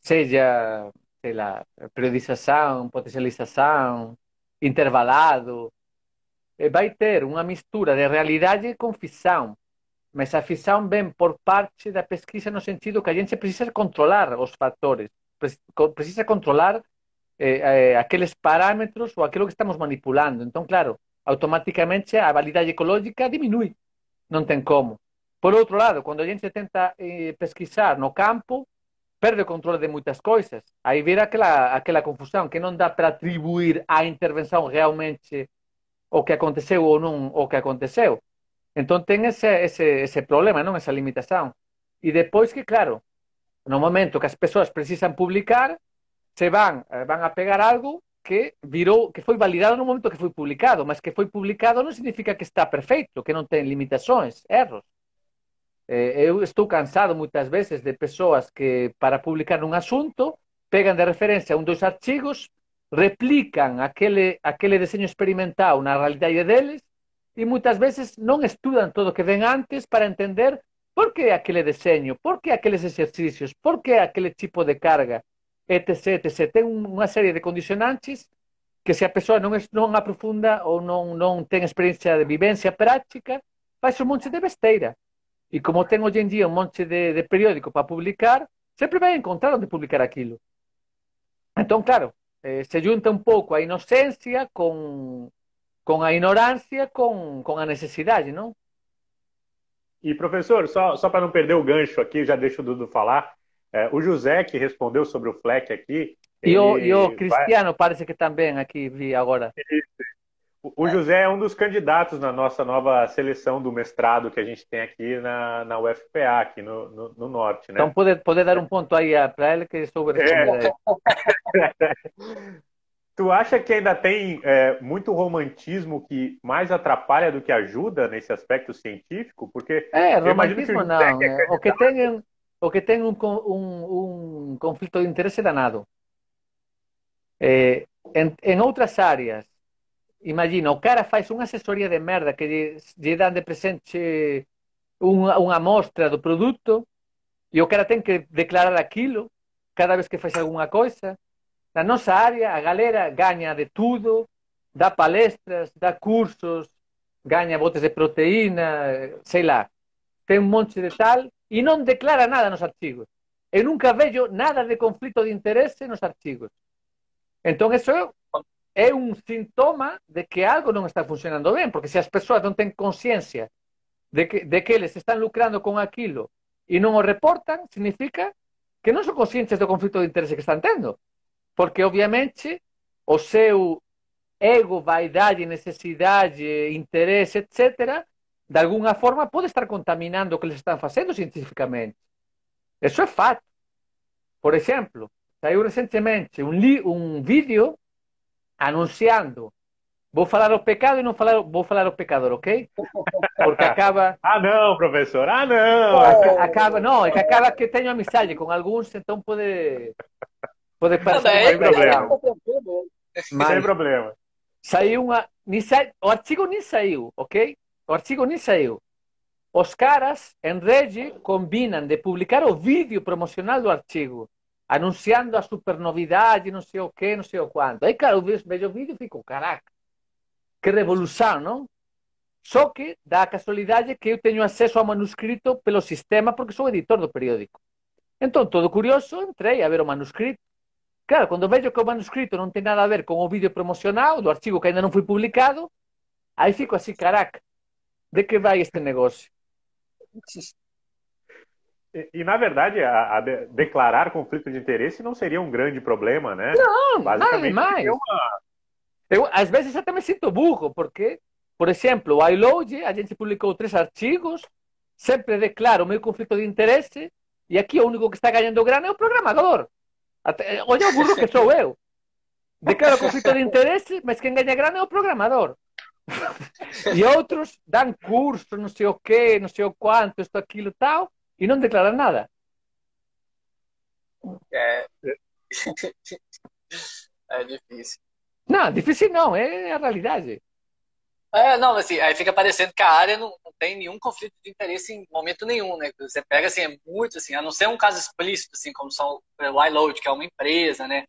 seja, sei lá, periodização, potencialização, intervalado, eh, vai ter uma mistura de realidade com ficção. Mas a ficção vem por parte da pesquisa no sentido que a gente precisa controlar os fatores, precisa controlar eh, eh, aqueles parâmetros ou aquilo que estamos manipulando. Então, claro, automaticamente a validade ecológica diminui. Não tem como. Por outro lado, quando a gente tenta eh, pesquisar no campo, perde o controle de muitas coisas. Aí vira aquela, aquela confusão que não dá para atribuir à intervenção realmente o que aconteceu ou não o que aconteceu. Então tem esse, esse, esse problema, não? essa limitação. E depois que, claro, no momento que as pessoas precisam publicar, se vão, eh, vão a pegar algo que virou, que foi validado no momento que foi publicado, mas que foi publicado não significa que está perfeito, que não tem limitações, erros. Eh, eu estou cansado muitas vezes de pessoas que, para publicar um assunto, pegam de referência um dos artigos, replicam aquele, aquele desenho experimental na realidade deles e muitas vezes não estudam tudo o que vem antes para entender por que aquele desenho, por que aqueles exercícios, por que aquele tipo de carga, etc, etc. Tem uma série de condicionantes que se a pessoa não, não aprofunda ou não, não tem experiência de vivência prática, faz um monte de besteira. E como tem hoje em dia um monte de, de periódico para publicar, sempre vai encontrar onde publicar aquilo. Então, claro, eh, se junta um pouco a inocência com, com a ignorância, com, com a necessidade, não? E, professor, só, só para não perder o gancho aqui, já deixo o Dudu falar, é, o José, que respondeu sobre o FLEC aqui... E o, e o Cristiano, vai... parece que também aqui vi agora. O José é um dos candidatos na nossa nova seleção do mestrado que a gente tem aqui na, na UFPA, aqui no, no, no norte, né? Então, pode, pode dar um ponto aí para ele que sobre é. Tu acha que ainda tem é, muito romantismo que mais atrapalha do que ajuda nesse aspecto científico? Porque é, romantismo não. É, o que tem, o que tem um, um, um conflito de interesse danado. É, em, em outras áreas, imagina, o cara faz uma assessoria de merda que lhe, lhe dá de presente uma, uma amostra do produto e o cara tem que declarar aquilo cada vez que faz alguma coisa na nossa área, a galera ganha de tudo, dá palestras, dá cursos, ganha botes de proteína, sei lá. Tem um monte de tal e não declara nada nos artigos. Eu nunca vejo nada de conflito de interesse nos artigos. Então, isso é um sintoma de que algo não está funcionando bem, porque se as pessoas não têm consciência de que, de que eles estão lucrando com aquilo e não o reportam, significa que não são conscientes do conflito de interesse que estão tendo. Porque, obviamente, o seu ego, vaidade, necessidade, interesse, etc., de alguma forma pode estar contaminando o que eles estão fazendo cientificamente. Isso é fato. Por exemplo, saiu recentemente um, um vídeo anunciando Vou falar o pecado e não falar, vou falar o pecador, ok? Porque acaba. ah, não, professor, ah, não! Acaba, não, é que acaba que tenho amizade com alguns, então pode Pode parecer não, sem problema. Mas sem problema. Saiu uma. Sa... O artigo nem saiu, ok? O artigo nem saiu. Os caras em rede combinam de publicar o vídeo promocional do artigo, anunciando a super novidade, não sei o que, não sei o quanto. Aí, claro, eu vejo o vídeo e fico, caraca, que revolução, não? Só que dá a casualidade que eu tenho acesso ao manuscrito pelo sistema porque sou editor do periódico. Então, todo curioso, entrei a ver o manuscrito Claro, quando vejo que o manuscrito não tem nada a ver com o vídeo promocional do artigo que ainda não foi publicado, aí fico assim, caraca, de que vai este negócio? E, e na verdade, a, a de, declarar conflito de interesse não seria um grande problema, né? Não, Basicamente, mais. Uma... Eu, às vezes até me sinto burro, porque, por exemplo, o iLoad, a gente publicou três artigos, sempre declaro o meu conflito de interesse, e aqui o único que está ganhando grana é o programador. Até, olha o burro que sou eu. Declaro conflito de interesse, mas quem ganha grana é o programador. e outros dão curso, não sei o quê, não sei o quanto, isto, aquilo, tal, e não declaram nada. É, é difícil. Não, difícil não, é a realidade. É, não, assim, aí fica parecendo que a área não, não, tem nenhum conflito de interesse em momento nenhum, né? Você pega, assim, é muito, assim, a não ser um caso explícito, assim, como são o iLoad, que é uma empresa, né?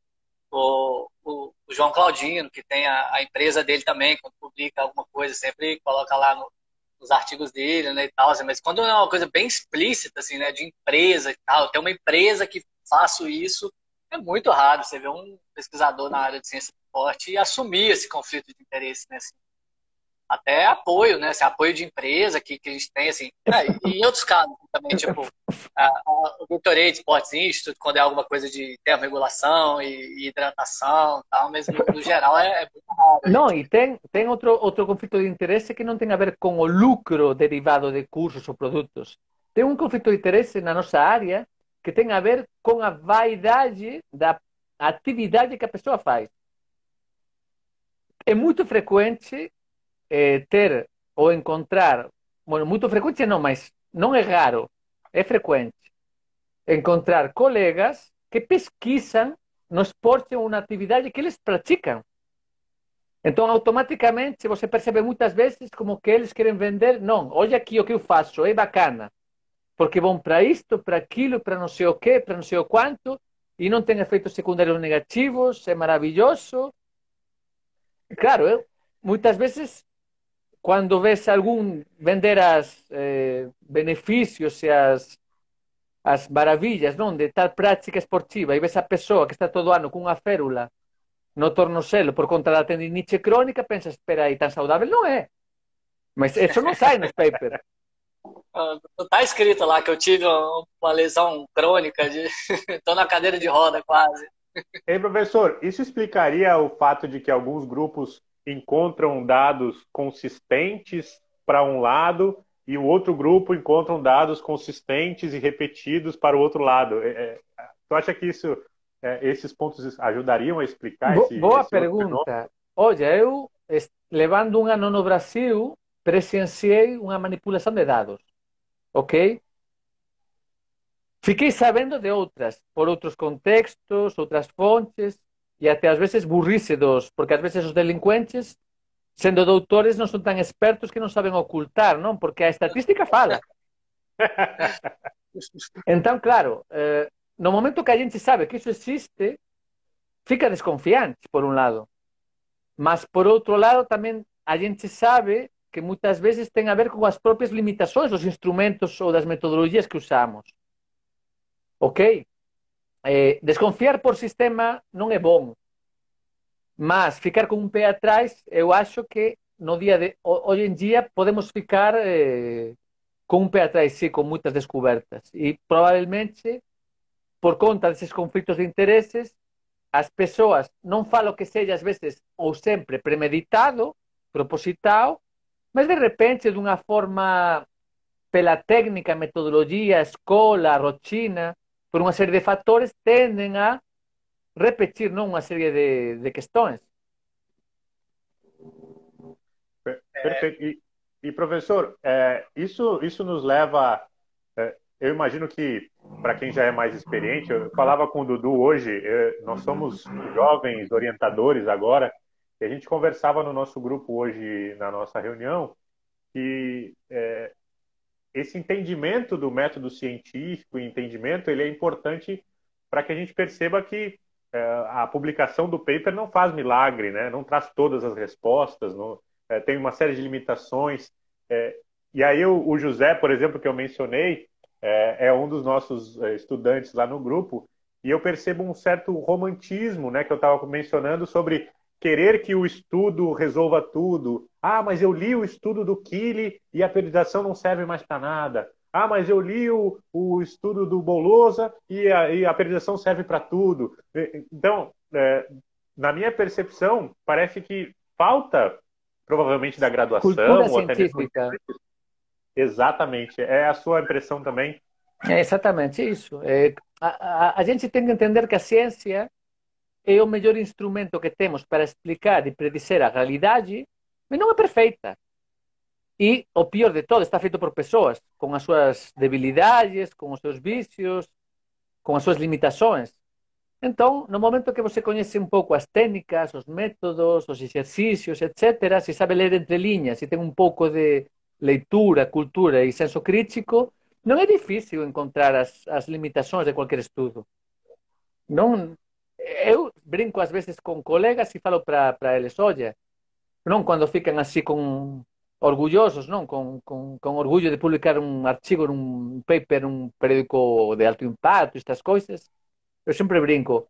O, o, o João Claudino, que tem a, a, empresa dele também, quando publica alguma coisa, sempre coloca lá no, nos artigos dele, né, e tal, assim, mas quando é uma coisa bem explícita, assim, né, de empresa e tal, tem uma empresa que faço isso, é muito raro você ver um pesquisador na área de ciência do esporte e assumir esse conflito de interesse, né, assim até apoio, né? Esse apoio de empresa que, que a gente tem, assim. Né? E em outros casos também, tipo, o Gatorade Sports Institute, quando é alguma coisa de termorregulação e, e hidratação tal, mas no, no geral é, é, muito raro. Não, e tem, tem outro, outro conflito de interesse que não tem a ver com o lucro derivado de cursos ou produtos. Tem um conflito de interesse na nossa área que tem a ver com a vaidade da atividade que a pessoa faz. É muito frequente é, ter ou encontrar, bueno, muito frequente não, mas não é raro, é frequente encontrar colegas que pesquisam no esporte uma atividade que eles praticam. Então, automaticamente, você percebe muitas vezes como que eles querem vender. Não, olha aqui o que eu faço, é bacana. Porque vão para isto, para aquilo, para não sei o quê, para não sei o quanto, e não tem efeitos secundários negativos, é maravilhoso. Claro, eu, muitas vezes quando vês algum vender as eh, benefícios e as, as maravilhas não, de tal prática esportiva e vês a pessoa que está todo ano com uma férula no tornozelo por conta da tendinite crônica, pensas, espera aí, tão saudável? Não é. Mas isso não sai nos papers. Está escrito lá que eu tive uma lesão crônica, de... estou na cadeira de roda quase. Ei, professor, isso explicaria o fato de que alguns grupos encontram dados consistentes para um lado e o outro grupo encontram dados consistentes e repetidos para o outro lado. É, é, tu acha que isso, é, esses pontos ajudariam a explicar esse Boa esse pergunta. Olha, eu, levando um ano no Brasil, presenciei uma manipulação de dados, ok? Fiquei sabendo de outras, por outros contextos, outras fontes, e até às vezes burrice dos, porque às vezes os delinquentes, sendo doutores, não são tão espertos que não sabem ocultar, não? Porque a estatística fala. Então, claro, eh, no momento que a gente sabe que isso existe, fica desconfiante, por um lado. Mas, por outro lado, também a gente sabe que muitas vezes tem a ver com as próprias limitações dos instrumentos ou das metodologias que usamos. Ok? Eh, desconfiar por sistema não é bom, mas ficar com um pé atrás, eu acho que no dia de hoje em dia podemos ficar eh, com um pé atrás, sim, com muitas descobertas. E provavelmente, por conta desses conflitos de interesses, as pessoas não falo que seja às vezes ou sempre premeditado, propositado, mas de repente uma forma pela técnica, metodologia, escola, rotina, por uma série de fatores, tendem a repetir não uma série de, de questões. Perfeito. E, e professor, é, isso, isso nos leva. É, eu imagino que, para quem já é mais experiente, eu falava com o Dudu hoje, é, nós somos jovens orientadores agora, e a gente conversava no nosso grupo hoje, na nossa reunião, que é, esse entendimento do método científico, entendimento, ele é importante para que a gente perceba que é, a publicação do paper não faz milagre, né? não traz todas as respostas, não, é, tem uma série de limitações. É, e aí o, o, José, por exemplo, que eu mencionei, é, é, um dos nossos é, estudantes lá no grupo, e eu percebo um certo romantismo, né, que eu estava mencionando sobre querer que o estudo resolva tudo. Ah, mas eu li o estudo do Kili e a periodização não serve mais para nada. Ah, mas eu li o, o estudo do Bolosa e a, e a periodização serve para tudo. Então, é, na minha percepção, parece que falta, provavelmente, da graduação. Cultura ou até. Mesmo... Exatamente. É a sua impressão também? É exatamente isso. É, a, a, a gente tem que entender que a ciência é o melhor instrumento que temos para explicar e predizer a realidade, mas não é perfeita. E o pior de todo, está feito por pessoas com as suas debilidades, com os seus vícios, com as suas limitações. Então, no momento que você conhece um pouco as técnicas, os métodos, os exercícios, etc., se sabe ler entre linhas, se tem um pouco de leitura, cultura e senso crítico, não é difícil encontrar as, as limitações de qualquer estudo. Não, eu brinco às vezes com colegas e falo para eles, olha, não quando ficam assim com orgulhosos, não, com, com, com orgulho de publicar um artigo num paper num periódico de alto impacto, estas coisas, eu sempre brinco,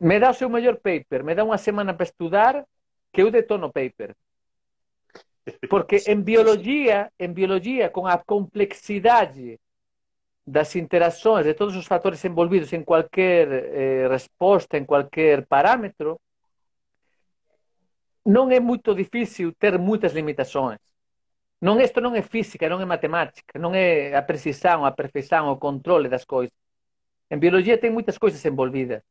me dá o seu melhor paper, me dá uma semana para estudar, que eu detono o paper. Porque em biologia, em biologia, com a complexidade das interações de todos os fatores envolvidos em qualquer eh, resposta, em qualquer parâmetro, não é muito difícil ter muitas limitações. Não, isto não é física, não é matemática, não é a precisão, a perfeição, o controle das coisas. Em biologia tem muitas coisas envolvidas.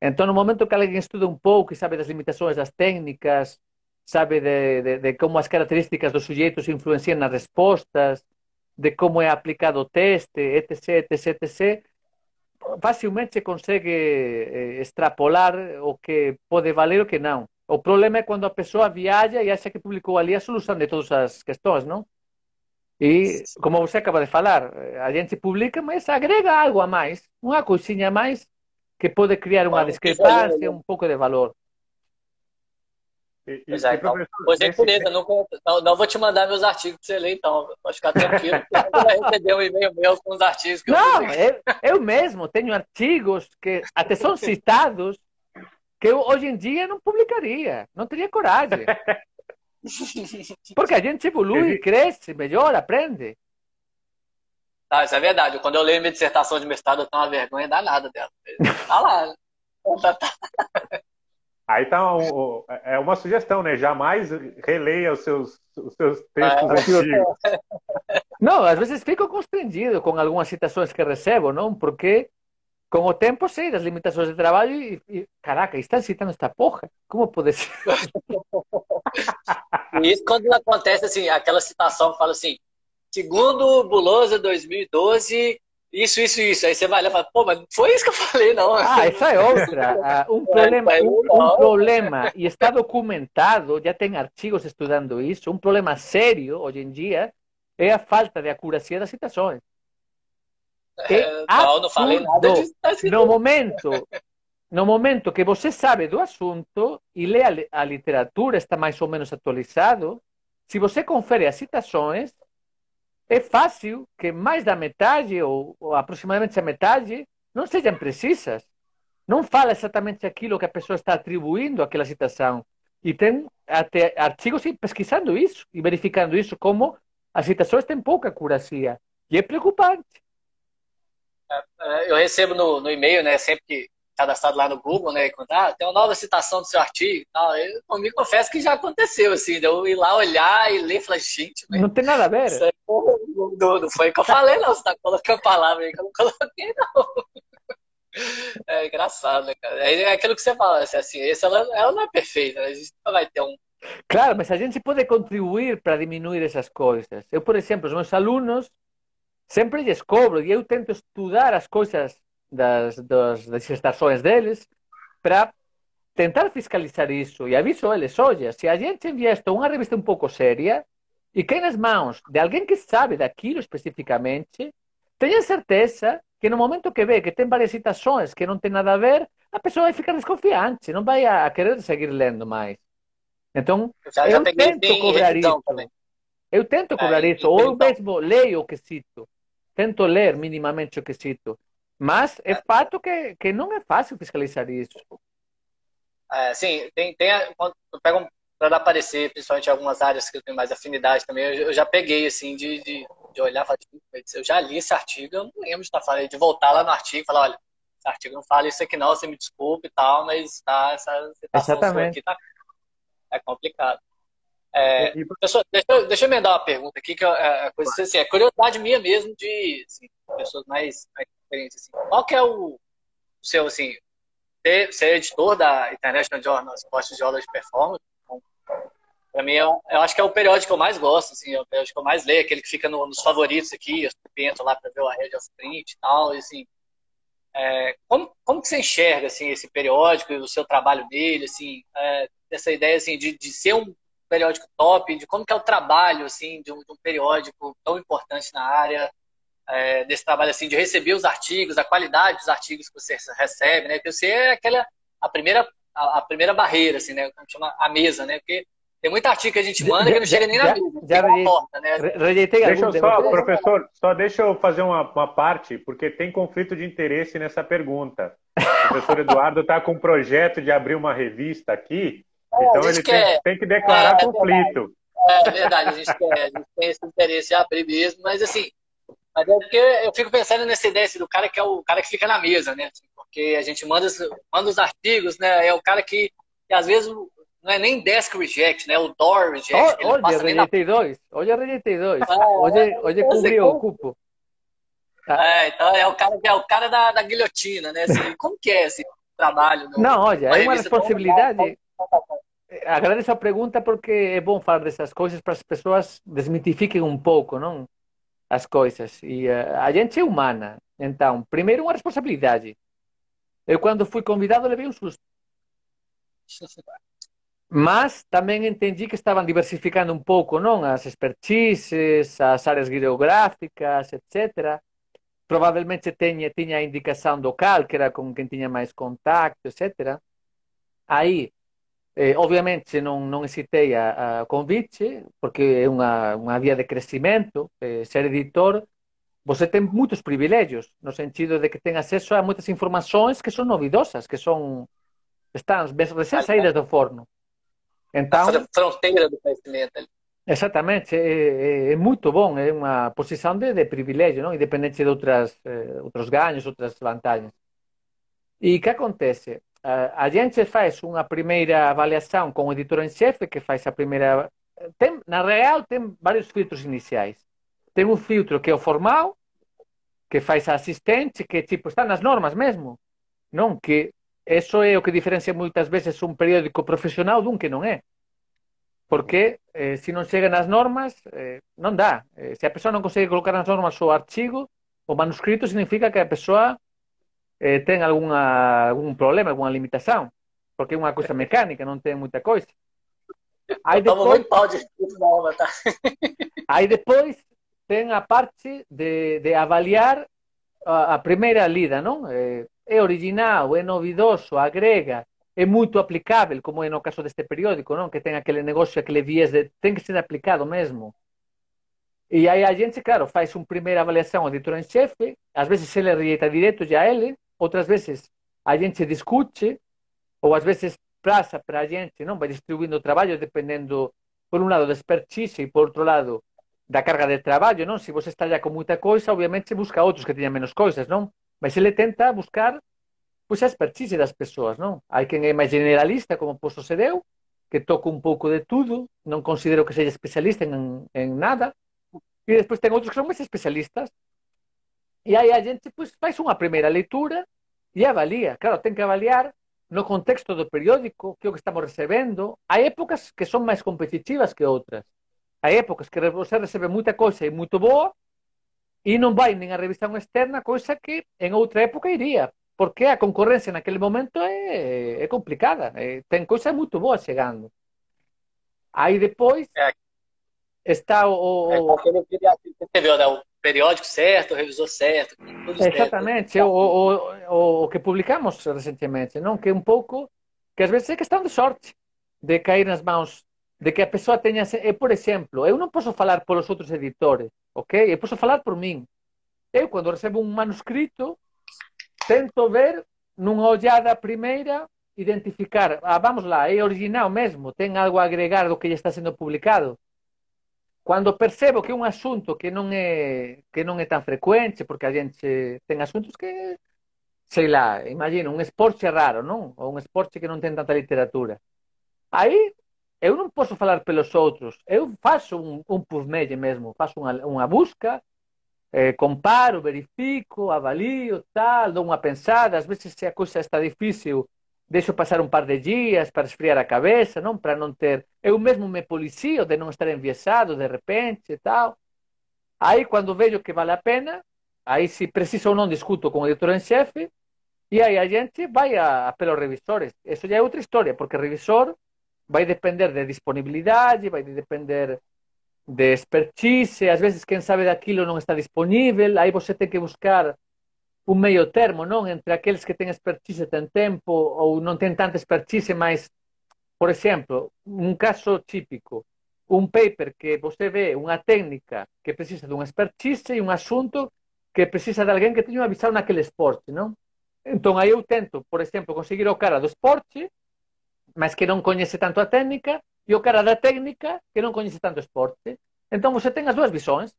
Então, no momento que alguém estuda um pouco e sabe das limitações das técnicas, sabe de, de, de como as características dos sujeitos influenciam nas respostas, de como é aplicado o teste, etc, etc, etc, facilmente se consegue eh, extrapolar o que pode valer e o que não. O problema é quando a pessoa viaja e acha que publicou ali a solução de todas as questões, não? E, como você acaba de falar, a gente publica, mas agrega algo a mais, uma coisinha a mais, que pode criar uma discrepância, um pouco de valor. E, pois é, então, pois é, beleza, não, não, não, vou te mandar meus artigos para você ler, então. Pode ficar tranquilo, você vai receber um e-mail meu com os artigos que não, eu eu, eu mesmo tenho artigos que até são citados que eu, hoje em dia não publicaria, não teria coragem. Porque a gente evolui, cresce, melhora, aprende. Ah, isso é verdade. Quando eu leio minha dissertação de mestrado, eu tenho uma vergonha danada dela. Tá lá. Aí tá um, é uma sugestão, né? Jamais releia os seus, os seus textos é. antigos. Não, às vezes fico constrangido com algumas citações que recebo, não? Porque com o tempo sei das limitações de trabalho e, e caraca, estão citando esta porra? Como pode ser? Isso quando acontece assim, aquela citação que fala assim, segundo Bulosa 2012, isso, isso, isso. Aí você vai lá e fala, pô, mas foi isso que eu falei, não. Ah, essa é outra. Ah, um problema, um, um problema, e está documentado, já tem artigos estudando isso, um problema sério hoje em dia é a falta de acuracia das citações. É, é não, não falei nada disso. Tá no momento, no momento que você sabe do assunto e lê a literatura, está mais ou menos atualizado, se você confere as citações, é fácil que mais da metade, ou, ou aproximadamente a metade, não sejam precisas. Não fala exatamente aquilo que a pessoa está atribuindo àquela citação. E tem até artigos pesquisando isso e verificando isso, como as citações têm pouca curacia. E é preocupante. É, é, eu recebo no, no e-mail, né, sempre que cadastrado lá no Google, né? Quando, ah, tem uma nova citação do seu artigo tal. Eu, me confesso que já aconteceu, assim, de eu ir lá olhar e ler e falar, gente, não tem nada a ver. Isso aí, não, não foi o que eu falei, não. Você tá colocando palavra aí que eu não coloquei, não. É engraçado, né, cara? É aquilo que você fala, assim, assim esse, ela, ela não é perfeita, né? a gente não vai ter um. Claro, mas a gente pode contribuir para diminuir essas coisas. Eu, por exemplo, os meus alunos sempre lhes cobro e eu tento estudar as coisas das, das, das estações deles para tentar fiscalizar isso. E aviso eles, olha, se a gente investe uma revista um pouco séria e cai nas mãos de alguém que sabe daquilo especificamente, tenha certeza que no momento que vê que tem várias citações que não tem nada a ver, a pessoa vai ficar desconfiante, não vai a querer seguir lendo mais. Então, já, já eu tento cobrar isso. Também. Eu tento cobrar isso. Ou eu mesmo leio o que cito. Tento ler minimamente o que cito. Mas é fato que, que não é fácil fiscalizar isso. É, sim, tem, tem quando eu pego para aparecer, principalmente em algumas áreas que eu tenho mais afinidade também, eu, eu já peguei, assim, de, de, de olhar e falar, eu já li esse artigo, eu não lembro de estar falando, de voltar lá no artigo e falar, olha, esse artigo não fala isso aqui não, você me desculpe e tal, mas tá, essa situação Exatamente. aqui tá, é complicado. É, pessoal, deixa, eu, deixa eu emendar uma pergunta aqui, que é, é, coisa, assim, é curiosidade minha mesmo de assim, pessoas mais, mais Assim. Qual que é o, seu, assim, ser, ser editor da International Journal Sports Geology Performance? Para mim, eu, eu, acho que é o periódico que eu mais gosto, assim, é o periódico que eu mais leio, aquele que fica no, nos favoritos aqui, eu entro lá para ver a rede of print e tal, e, assim, é, como, como que você enxerga, assim, esse periódico e o seu trabalho nele, assim, é, essa ideia, assim, de, de ser um periódico top, de como que é o trabalho, assim, de um, de um periódico tão importante na área, é, desse trabalho assim de receber os artigos, a qualidade dos artigos que você recebe, né? Porque você é aquela a primeira a, a primeira barreira, assim, né? Como chama a mesa, né? Porque tem muito artigo que a gente manda que não chega nem na mesa, já, já porta, né? Rejeitei deixa eu só, professor, só deixa eu fazer uma, uma parte, porque tem conflito de interesse nessa pergunta. O professor Eduardo está com um projeto de abrir uma revista aqui, é, então ele tem, tem, que declarar é, conflito. É verdade, a gente, quer, a gente tem esse interesse em abrir mesmo, mas assim, mas é porque eu fico pensando nessa ideia assim, do cara que é o cara que fica na mesa, né? Assim, porque a gente manda, manda os artigos, né? É o cara que, que às vezes não é nem desk reject, né? O door reject. Oh, olha, rejeitei na... dois. Olha, rejeitei dois. Ah, hoje, hoje cobriu o cupo. É, então é o cara, é o cara da, da guilhotina, né? Assim, como que é esse trabalho? No, não, olha, é uma responsabilidade. Agradeço a pergunta porque é bom falar dessas coisas para as pessoas desmitifiquem um pouco, não? As coisas. E uh, a gente é humana. Então, primeiro, uma responsabilidade. Eu, quando fui convidado, levei um susto. Mas também entendi que estavam diversificando um pouco, não? As expertises, as áreas geográficas, etc. Provavelmente tinha, tinha a indicação local, que era com quem tinha mais contato, etc. Aí, eh, obviamente, não, não hesitei a, a, convite, porque é uma, uma via de crescimento. Eh, ser editor, você tem muitos privilégios, no sentido de que tem acesso a muitas informações que são novidosas, que são estão recém saídas do forno. Então, a fronteira do conhecimento ali. Exatamente, é, é, é, muito bom, é uma posição de, de privilégio, não? independente de outras, eh, outros ganhos, outras vantagens. E o que acontece? A gente faz uma primeira avaliação com o editor em chefe, que faz a primeira. Tem, na real, tem vários filtros iniciais. Tem um filtro que é o formal, que faz a assistente, que tipo está nas normas mesmo. Não que Eso é o que diferencia moitas veces un periódico profesional dun que non é. Porque eh, se non chega nas normas, eh, non dá. Eh, se a persoa non consegue colocar nas normas o archigo, o manuscrito significa que a persoa eh, ten alguna, algún problema, alguna limitación. Porque é unha cousa mecánica, non ten moita coisa. Aí depois, tá? aí depois ten a parte de, de avaliar a, a primeira lida, non? Eh, é original, é novidoso, agrega, é moito aplicável, como é no caso deste periódico, non? Que ten aquele negocio, aquele viés de ten que ser aplicado mesmo. E aí a gente, claro, faz unha primeira avaliación ao editor en xefe, ás veces ele rejeita directo ya ele, outras veces a gente discute, ou ás veces praza para a gente, non? Vai distribuindo o traballo dependendo, por un lado, da expertise e por outro lado, da carga de traballo, non? Se vos está ya con moita coisa, obviamente busca outros que teñan menos coisas, non? Mas ele tenta buscar pois, a expertise das persoas, non? Hai quen é máis generalista, como posto se deu, que toca un pouco de tudo, non considero que seja especialista en, en nada, e despois ten outros que son máis especialistas, e aí a gente faz unha primeira leitura e avalía. Claro, ten que avaliar no contexto do periódico, que é o que estamos recebendo. Hai épocas que son máis competitivas que outras. Hai épocas que você recebe moita coisa e moito boa, e non vai nin a revisión externa, coisa que en outra época iría, porque a concorrencia naquele momento é, é complicada, é, ten coisas moito boas chegando. Aí depois é. está o... o... É, né? Periódico certo, o revisor certo, Exatamente. O, o, o, que publicamos recentemente, non? que un pouco, que ás veces é questão de sorte, de cair nas mãos, de que a persoa teña... É, por exemplo, eu non posso falar polos outros editores, ok? Eu posso falar por min. Eu, quando recebo un manuscrito, tento ver nunha ollada primeira identificar, ah, vamos lá, é original mesmo, ten algo a agregar do que lle está sendo publicado. Cando percebo que é un asunto que non é que non é tan frecuente, porque a gente ten asuntos que sei lá, imagino, un esporte raro, non? Ou un esporte que non ten tanta literatura. Aí eu non posso falar pelos outros. Eu faço un, un pusmelle mesmo, faço unha, unha busca, eh, comparo, verifico, avalio, tal, dou unha pensada, ás veces se a cousa está difícil, deixo pasar un par de días para esfriar a cabeza, non para non ter... Eu mesmo me policio de non estar enviesado de repente e tal. Aí, cando vejo que vale a pena, aí se preciso ou non discuto con o editor en xefe, e aí a gente vai a, a pelos revisores. Eso já é outra historia, porque revisor vai depender de disponibilidade, vai depender de expertise, ás veces quen sabe daquilo non está disponível, aí você ten que buscar un meio termo, non? Entre aqueles que ten expertise ten tempo ou non ten tanta expertise, mas, por exemplo, un caso típico, un paper que você ve unha técnica que precisa dun expertise e un asunto que precisa de alguén que teña unha visão naquele esporte, non? Entón, aí eu tento, por exemplo, conseguir o cara do esporte mas que non coñece tanto a técnica e o cara da técnica que non coñece tanto esporte. Entón você ten as dúas visões,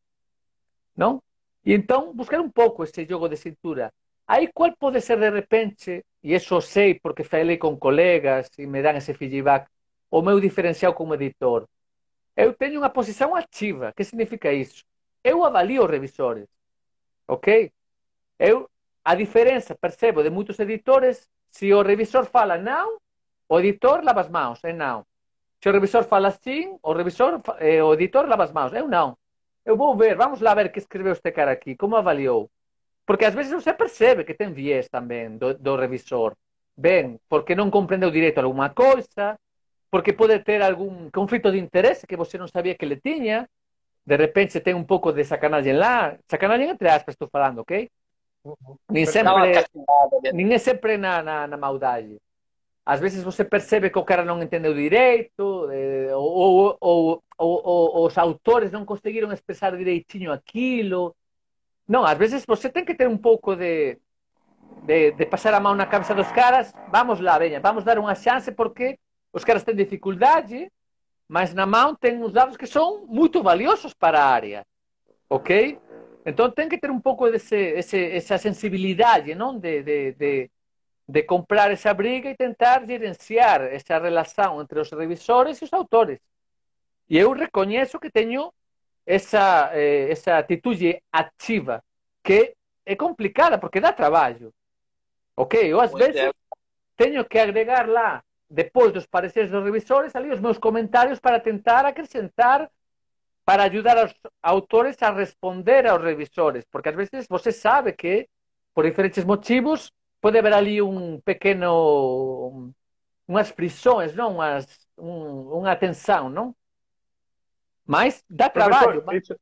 non? E entón buscar un pouco ese jogo de cintura. Aí cual pode ser de repente, e eso sei porque falei con colegas e me dan ese feedback, o meu diferencial como editor. Eu teño unha posición activa. Que significa iso? Eu avalio os revisores. Ok? Eu, a diferenza, percebo, de moitos editores, se o revisor fala non, o editor lava as mãos, é non. Se o revisor fala assim, o revisor, eh, o editor lava as mãos. Eu não. Eu vou ver, vamos lá ver que escreveu este cara aqui, como avaliou. Porque às vezes você percebe que tem viés também do, do revisor. Bem, porque não compreendeu direito alguma coisa, porque pode ter algum conflito de interesse que você não sabia que ele tinha. De repente tem um pouco de sacanagem lá. Sacanagem entre aspas, estou falando, ok? Uhum. Nem sempre, nem é sempre na, na, na maldade às vezes você percebe que o cara não entendeu direito, eh, ou, ou, ou, os autores não conseguiram expressar direitinho aquilo. Não, às vezes você tem que ter um pouco de, de, de passar a mão na cabeça dos caras. Vamos lá, venha, vamos dar uma chance porque os caras têm dificuldade, mas na mão tem uns dados que são muito valiosos para a área, ok? Então tem que ter um pouco desse, esse, essa sensibilidade, não, de, de, de de comprar esa briga e tentar gerenciar esa relación entre os revisores e os autores. E eu recoñezo que teño esa, eh, esa atitude activa que é complicada porque dá traballo. Ok, eu ás veces teño que agregar lá depois dos pareceres dos revisores ali os meus comentarios para tentar acrescentar para ayudar aos autores a responder aos revisores, porque ás veces você sabe que por diferentes motivos pode haver ali um pequeno umas prisões, não, umas, um, uma atenção, não? Mas dá trabalho. Isso,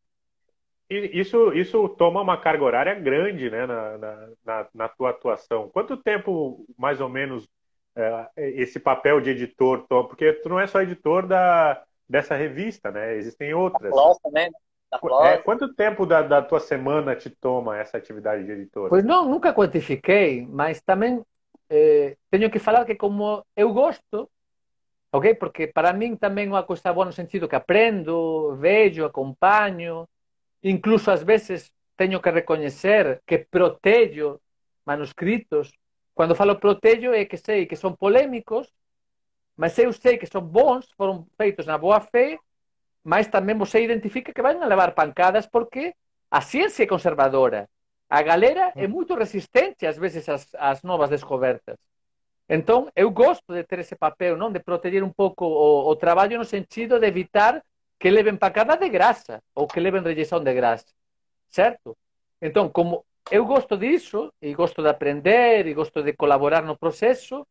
isso, isso toma uma carga horária grande, né, na, na, na tua atuação. Quanto tempo, mais ou menos, é, esse papel de editor toma? Porque tu não é só editor da, dessa revista, né? Existem outras. Da também, né? É, quanto tempo da, da, tua semana te toma essa atividade de editor? Pois não, nunca quantifiquei, mas também eh, tenho que falar que como eu gosto, ok? Porque para mim também é uma coisa boa no sentido que aprendo, vejo, acompanho, incluso às vezes tenho que reconhecer que protejo manuscritos. Quando falo protejo é que sei que são polêmicos, mas eu sei que são bons, foram feitos na boa fé mas tamén você identifica que van a levar pancadas porque a ciencia é conservadora. A galera é moito resistente ás veces ás, ás novas descobertas. Entón, eu gosto de ter ese papel, non? De proteger un pouco o, o traballo no sentido de evitar que leven pancada de grasa ou que leven rejeição de grasa. Certo? Entón, como eu gosto disso, e gosto de aprender, e gosto de colaborar no proceso,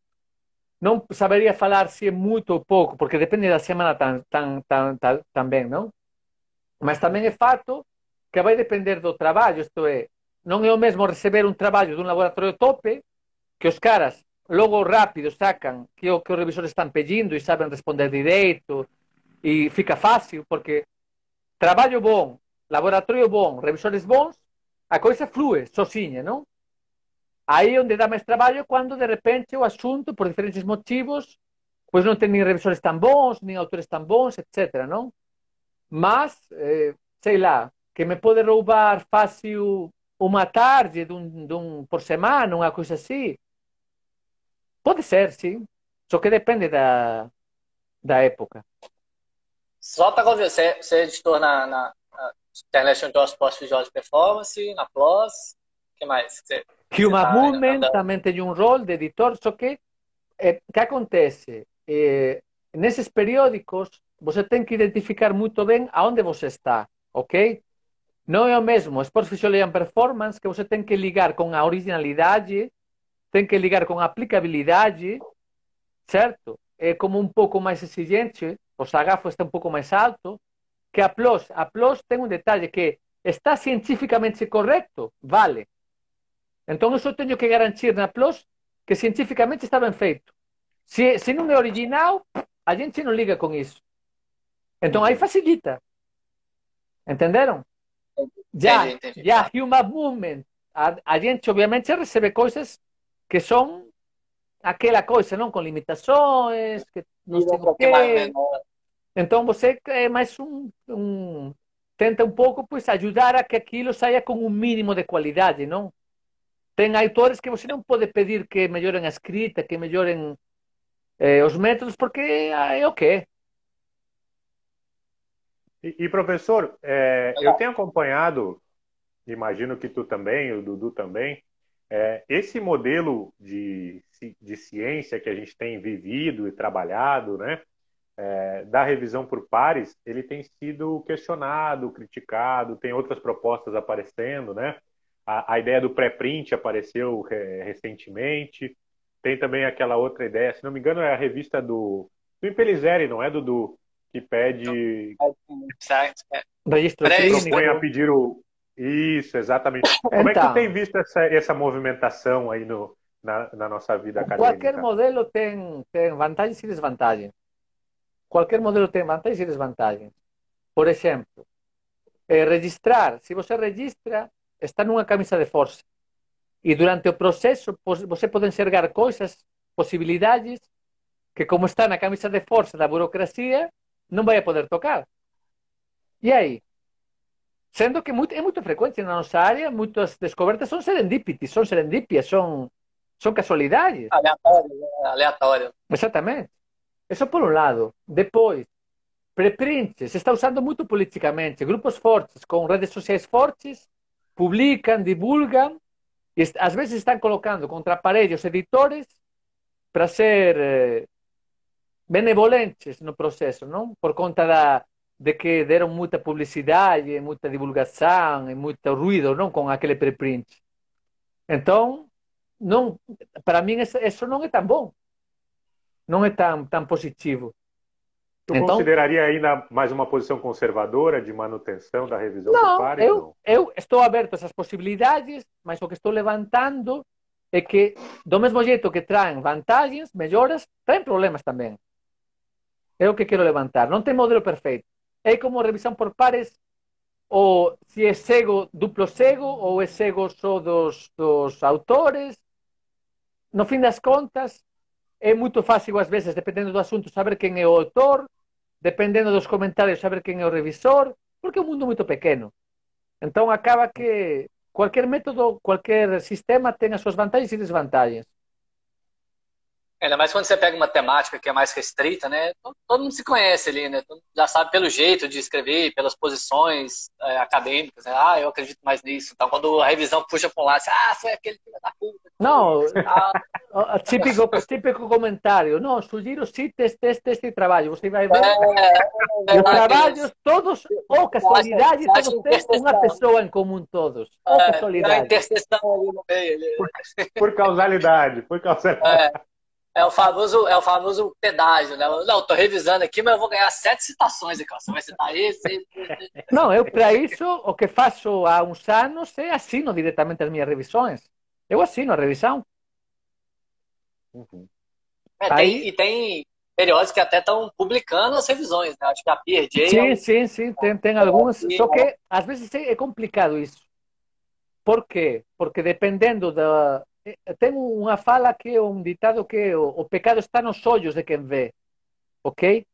non sabería falar se é moito ou pouco, porque depende da semana tan, tan, tan, tan, tamén, non? Mas tamén é fato que vai depender do traballo, isto é, non é o mesmo receber un traballo dun laboratorio tope que os caras logo rápido sacan que o que os revisores están pedindo e saben responder direito e fica fácil, porque traballo bon, laboratorio bon, revisores bons, a coisa flúe sozinha, non? Aí onde dá máis traballo cando de repente o asunto, por diferentes motivos, pois non ten nin revisores tan bons, nin autores tan bons, etc. Non? Mas, eh, sei lá, que me pode roubar fácil unha tarde dun, dun, por semana, unha coisa así. Pode ser, sim. Só que depende da, da época. Só para convencer, você é editor na, na, na International Job Visual Performance, na PLOS, o que mais? Você Human ah, Movement também tem um rol de editor, só que eh, que acontece? Eh, nesses periódicos, você tem que identificar muito bem aonde você está, ok? Não é o mesmo Sports Physiology and Performance, que você tem que ligar com a originalidade, tem que ligar com aplicabilidade, certo? É como um pouco mais exigente, o sagafo está um pouco mais alto, que a PLOS. A PLOS tem um detalhe que está cientificamente correto, vale, Entón, eu teño que garantir na PLOS que científicamente está ben feito. Se, se non é original, a gente non liga con iso. Entón, aí facilita. Entenderon? Ya, ya Human Movement, a, a gente obviamente recebe coisas que son aquela coisa, non? Con limitações, que non sei o. Então você é mais um, um tenta um pouco pois ajudar a que aquilo saia com um mínimo de qualidade, não? Tem autores que você não pode pedir que melhorem a escrita, que melhorem eh, os métodos, porque é o que é. E, e professor, é, eu tenho acompanhado, imagino que tu também, o Dudu também, é, esse modelo de, de ciência que a gente tem vivido e trabalhado, né, é, da revisão por pares, ele tem sido questionado, criticado, tem outras propostas aparecendo, né? A, a ideia do pré-print apareceu é, recentemente. Tem também aquela outra ideia, se não me engano, é a revista do, do Impelizeri, não é, Dudu? Que pede. Registro propõe a pedir o. Isso, exatamente. Como então, é que então. tem visto essa, essa movimentação aí no, na, na nossa vida acadêmica? Qualquer modelo tem, tem vantagens e desvantagens. Qualquer modelo tem vantagens e desvantagens. Por exemplo, eh, registrar. Se você registra, está numa camisa de força. E durante o processo, você pode enxergar coisas, possibilidades, que como está na camisa de força da burocracia, não vai poder tocar. E aí? Sendo que muito, é muito frequente na nossa área, muitas descobertas são serendípites, são serendípias, são, são casualidades. Aleatório, aleatório. Exatamente. Isso por um lado. Depois, preprint se está usando muito politicamente. Grupos fortes, com redes sociais fortes, publicam, divulgam, e às vezes estão colocando contra aparelhos editores para ser eh, benevolentes no processo, não? Por conta da, de que deram muita publicidade, muita divulgação e muito ruído, não? Com aquele preprint. Então, não, para mim isso não é tão bom não é tão, tão positivo. Tu então, consideraria ainda mais uma posição conservadora de manutenção da revisão não, do pare? Eu, não, eu estou aberto a essas possibilidades, mas o que estou levantando é que, do mesmo jeito que traem vantagens, melhoras, traem problemas também. É o que quero levantar. Não tem modelo perfeito. É como revisão por pares, ou se é cego, duplo cego, ou é cego só dos, dos autores. No fim das contas, é muito fácil, às vezes, dependendo do assunto, saber quem é o autor, dependendo dos comentários, saber quem é o revisor, porque é um mundo muito pequeno. Então, acaba que qualquer método, qualquer sistema tem as suas vantagens e desvantagens. Ainda mais quando você pega uma temática que é mais restrita, né? Todo mundo se conhece ali, né? Todo mundo já sabe pelo jeito de escrever, pelas posições é, acadêmicas. Né? Ah, eu acredito mais nisso. Então, quando a revisão puxa para um lado, você, ah, foi aquele filho da puta. Não, ah, típico, típico comentário. Não, sugiro sim, teste, teste este trabalho. Você vai ver. É, é, os trabalhos, todos, ou casualidade, todos têm uma pessoa em comum, todos. Ou é, casualidade. interseção ali no meio. Ali. Por, por causalidade, por causalidade. É. É o famoso, é o famoso pedágio, né? Não, tô revisando aqui, mas eu vou ganhar sete citações aqui. Você vai citar esse. Não, eu para isso, o que faço há uns anos é assino diretamente as minhas revisões. Eu assino a revisão. Uhum. É, Aí... tem, e tem periódicos que até estão publicando as revisões, né? Acho que a PRJ... Sim, é um... sim, sim, tem, tem algumas. Só que às vezes é complicado isso. Por quê? Porque dependendo da, ten unha fala que é un ditado que o, o pecado está nos ollos de quen ve, ok?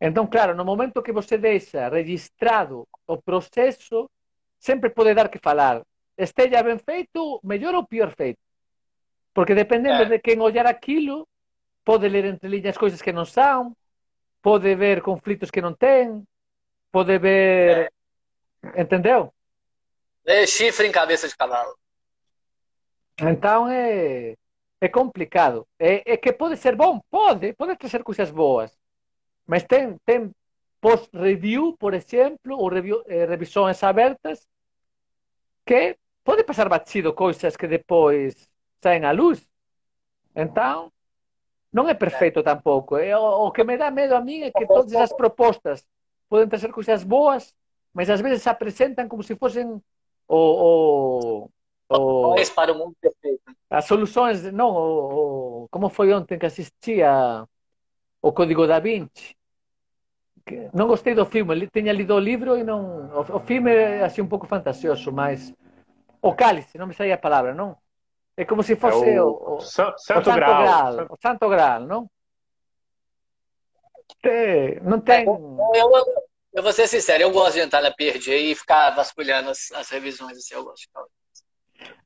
Entón, claro, no momento que você deixa registrado o proceso, sempre pode dar que falar. Estella ben feito, mellor ou pior feito. Porque dependendo é. de quen ollar aquilo, pode ler entre liñas coisas que non son, pode ver conflitos que non ten, pode ver... É. Entendeu? É chifre em cabeça de cavalo. Então é, é complicado. É, é que pode ser bom, pode, pode trazer coisas boas. Mas tem, tem post-review, por exemplo, ou review, eh, revisões abertas, que pode passar batido coisas que depois saem à luz. Então, não é perfeito tampouco. É, o, o que me dá medo a mim é que todas as propostas podem trazer coisas boas, mas às vezes se apresentam como se fossem o, o o, para o mundo perfeito. As soluções, não, o, o, como foi ontem que assisti a, o Código da Vinci. Não gostei do filme, ele tinha lido o livro e não. O, o filme é assim um pouco fantasioso, mas. O cálice, não me saía a palavra, não? É como se fosse é o, o, Santo, Santo, Grau. Grau. O Santo Graal, não? Tem, não tem. Eu, eu, eu, vou ser sincero, eu gosto de entrar na PRG e ficar vasculhando as, as revisões, assim, eu gosto.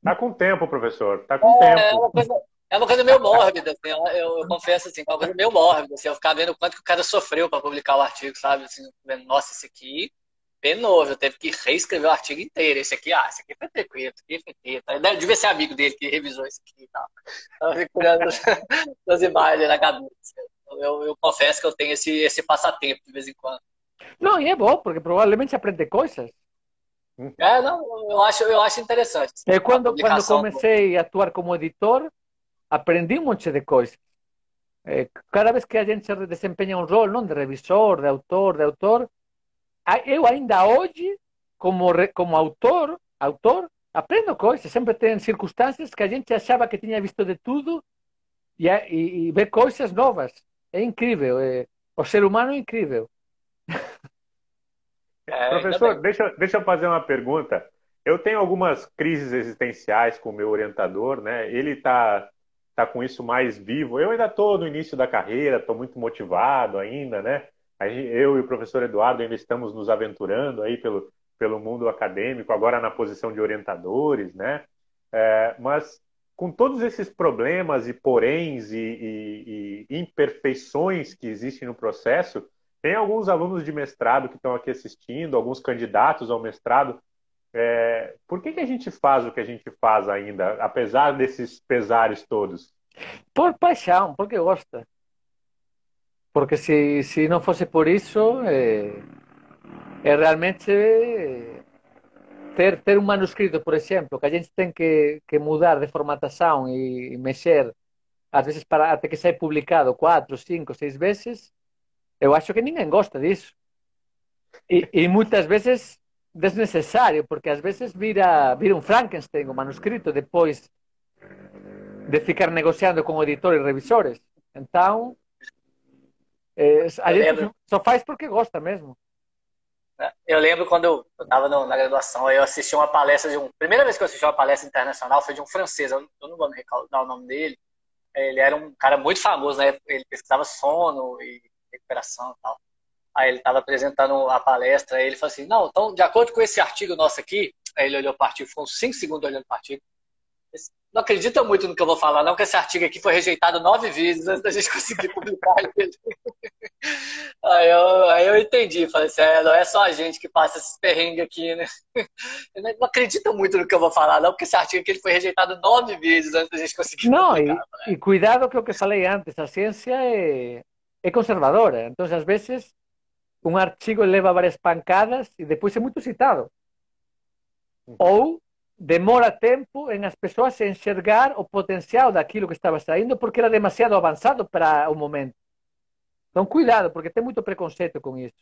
Tá com tempo, professor. Tá com é, tempo. É uma, coisa, é uma coisa meio mórbida, assim, eu, eu, confesso assim, é uma coisa meio mórbida, assim, eu ficar vendo quanto que o cara sofreu para publicar o artigo, sabe? Assim, vendo, nossa, esse aqui penoso, eu teve que reescrever o artigo inteiro. Esse aqui, ah, esse aqui foi tranquilo, esse aqui foi treta. Devia ser amigo dele que revisou isso aqui e tal. Tava procurando as imagens na cabeça. Eu, eu, confesso que eu tenho esse, esse passatempo de vez em quando. Não, e é bom, porque provavelmente aprende coisas. É, não, eu acho, eu acho interessante. É quando, quando comecei a atuar como editor, aprendi um monte de coisas. É, cada vez que a gente desempenha um rol, não de revisor, de autor, de autor, eu ainda hoje, como, como autor, autor, aprendo coisas. Sempre tem circunstâncias que a gente achava que tinha visto de tudo e, e, e vê coisas novas. É incrível. É, o ser humano é incrível. É, Professor, deixa, deixa eu fazer uma pergunta. Eu tenho algumas crises existenciais com o meu orientador, né? Ele está tá com isso mais vivo. Eu ainda estou no início da carreira, estou muito motivado ainda, né? eu e o professor Eduardo ainda estamos nos aventurando aí pelo, pelo mundo acadêmico, agora na posição de orientadores, né? É, mas com todos esses problemas e poréns e, e, e, imperfeições que existem no processo, tem alguns alunos de mestrado que estão aqui assistindo, alguns candidatos ao mestrado. É, por que, que a gente faz o que a gente faz ainda, apesar desses pesares todos? Por paixão, porque gosta. Porque se, se não fosse por isso, é, é realmente ter, ter um manuscrito, por exemplo, que a gente tem que, que mudar de formatação e, e mexer, às vezes para, até que saia publicado quatro, cinco, seis vezes, eu acho que ninguém gosta disso. E, e muitas vezes desnecessário, porque às vezes vira, vira um Frankenstein o manuscrito depois de ficar negociando com o editor e revisores. Então, é, a gente lembro... só faz porque gosta mesmo. Eu lembro quando eu estava na graduação, eu assisti uma palestra de um. Primeira vez que eu assisti uma palestra internacional foi de um francês, eu não vou me recordar o nome dele. Ele era um cara muito famoso, né? Ele pesquisava sono e recuperação e tal. Aí ele estava apresentando a palestra, aí ele falou assim: Não, então, de acordo com esse artigo nosso aqui, aí ele olhou para o artigo, ficou uns 5 segundos olhando para o artigo não acredita muito no que eu vou falar, não, que esse artigo aqui foi rejeitado nove vezes antes da gente conseguir publicar ele. aí, eu, aí eu entendi, falei assim, é, não é só a gente que passa esses perrengues aqui, né? não acredita muito no que eu vou falar, não, porque esse artigo aqui ele foi rejeitado nove vezes antes da gente conseguir não, publicar. Não, e, e, cuidado com o que eu falei antes, a ciência é, é conservadora, então às vezes um artigo leva várias pancadas e depois é muito citado. Ou demora tempo em as pessoas enxergar o potencial daquilo que estava saindo porque era demasiado avançado para o momento. Então, cuidado, porque tem muito preconceito com isso.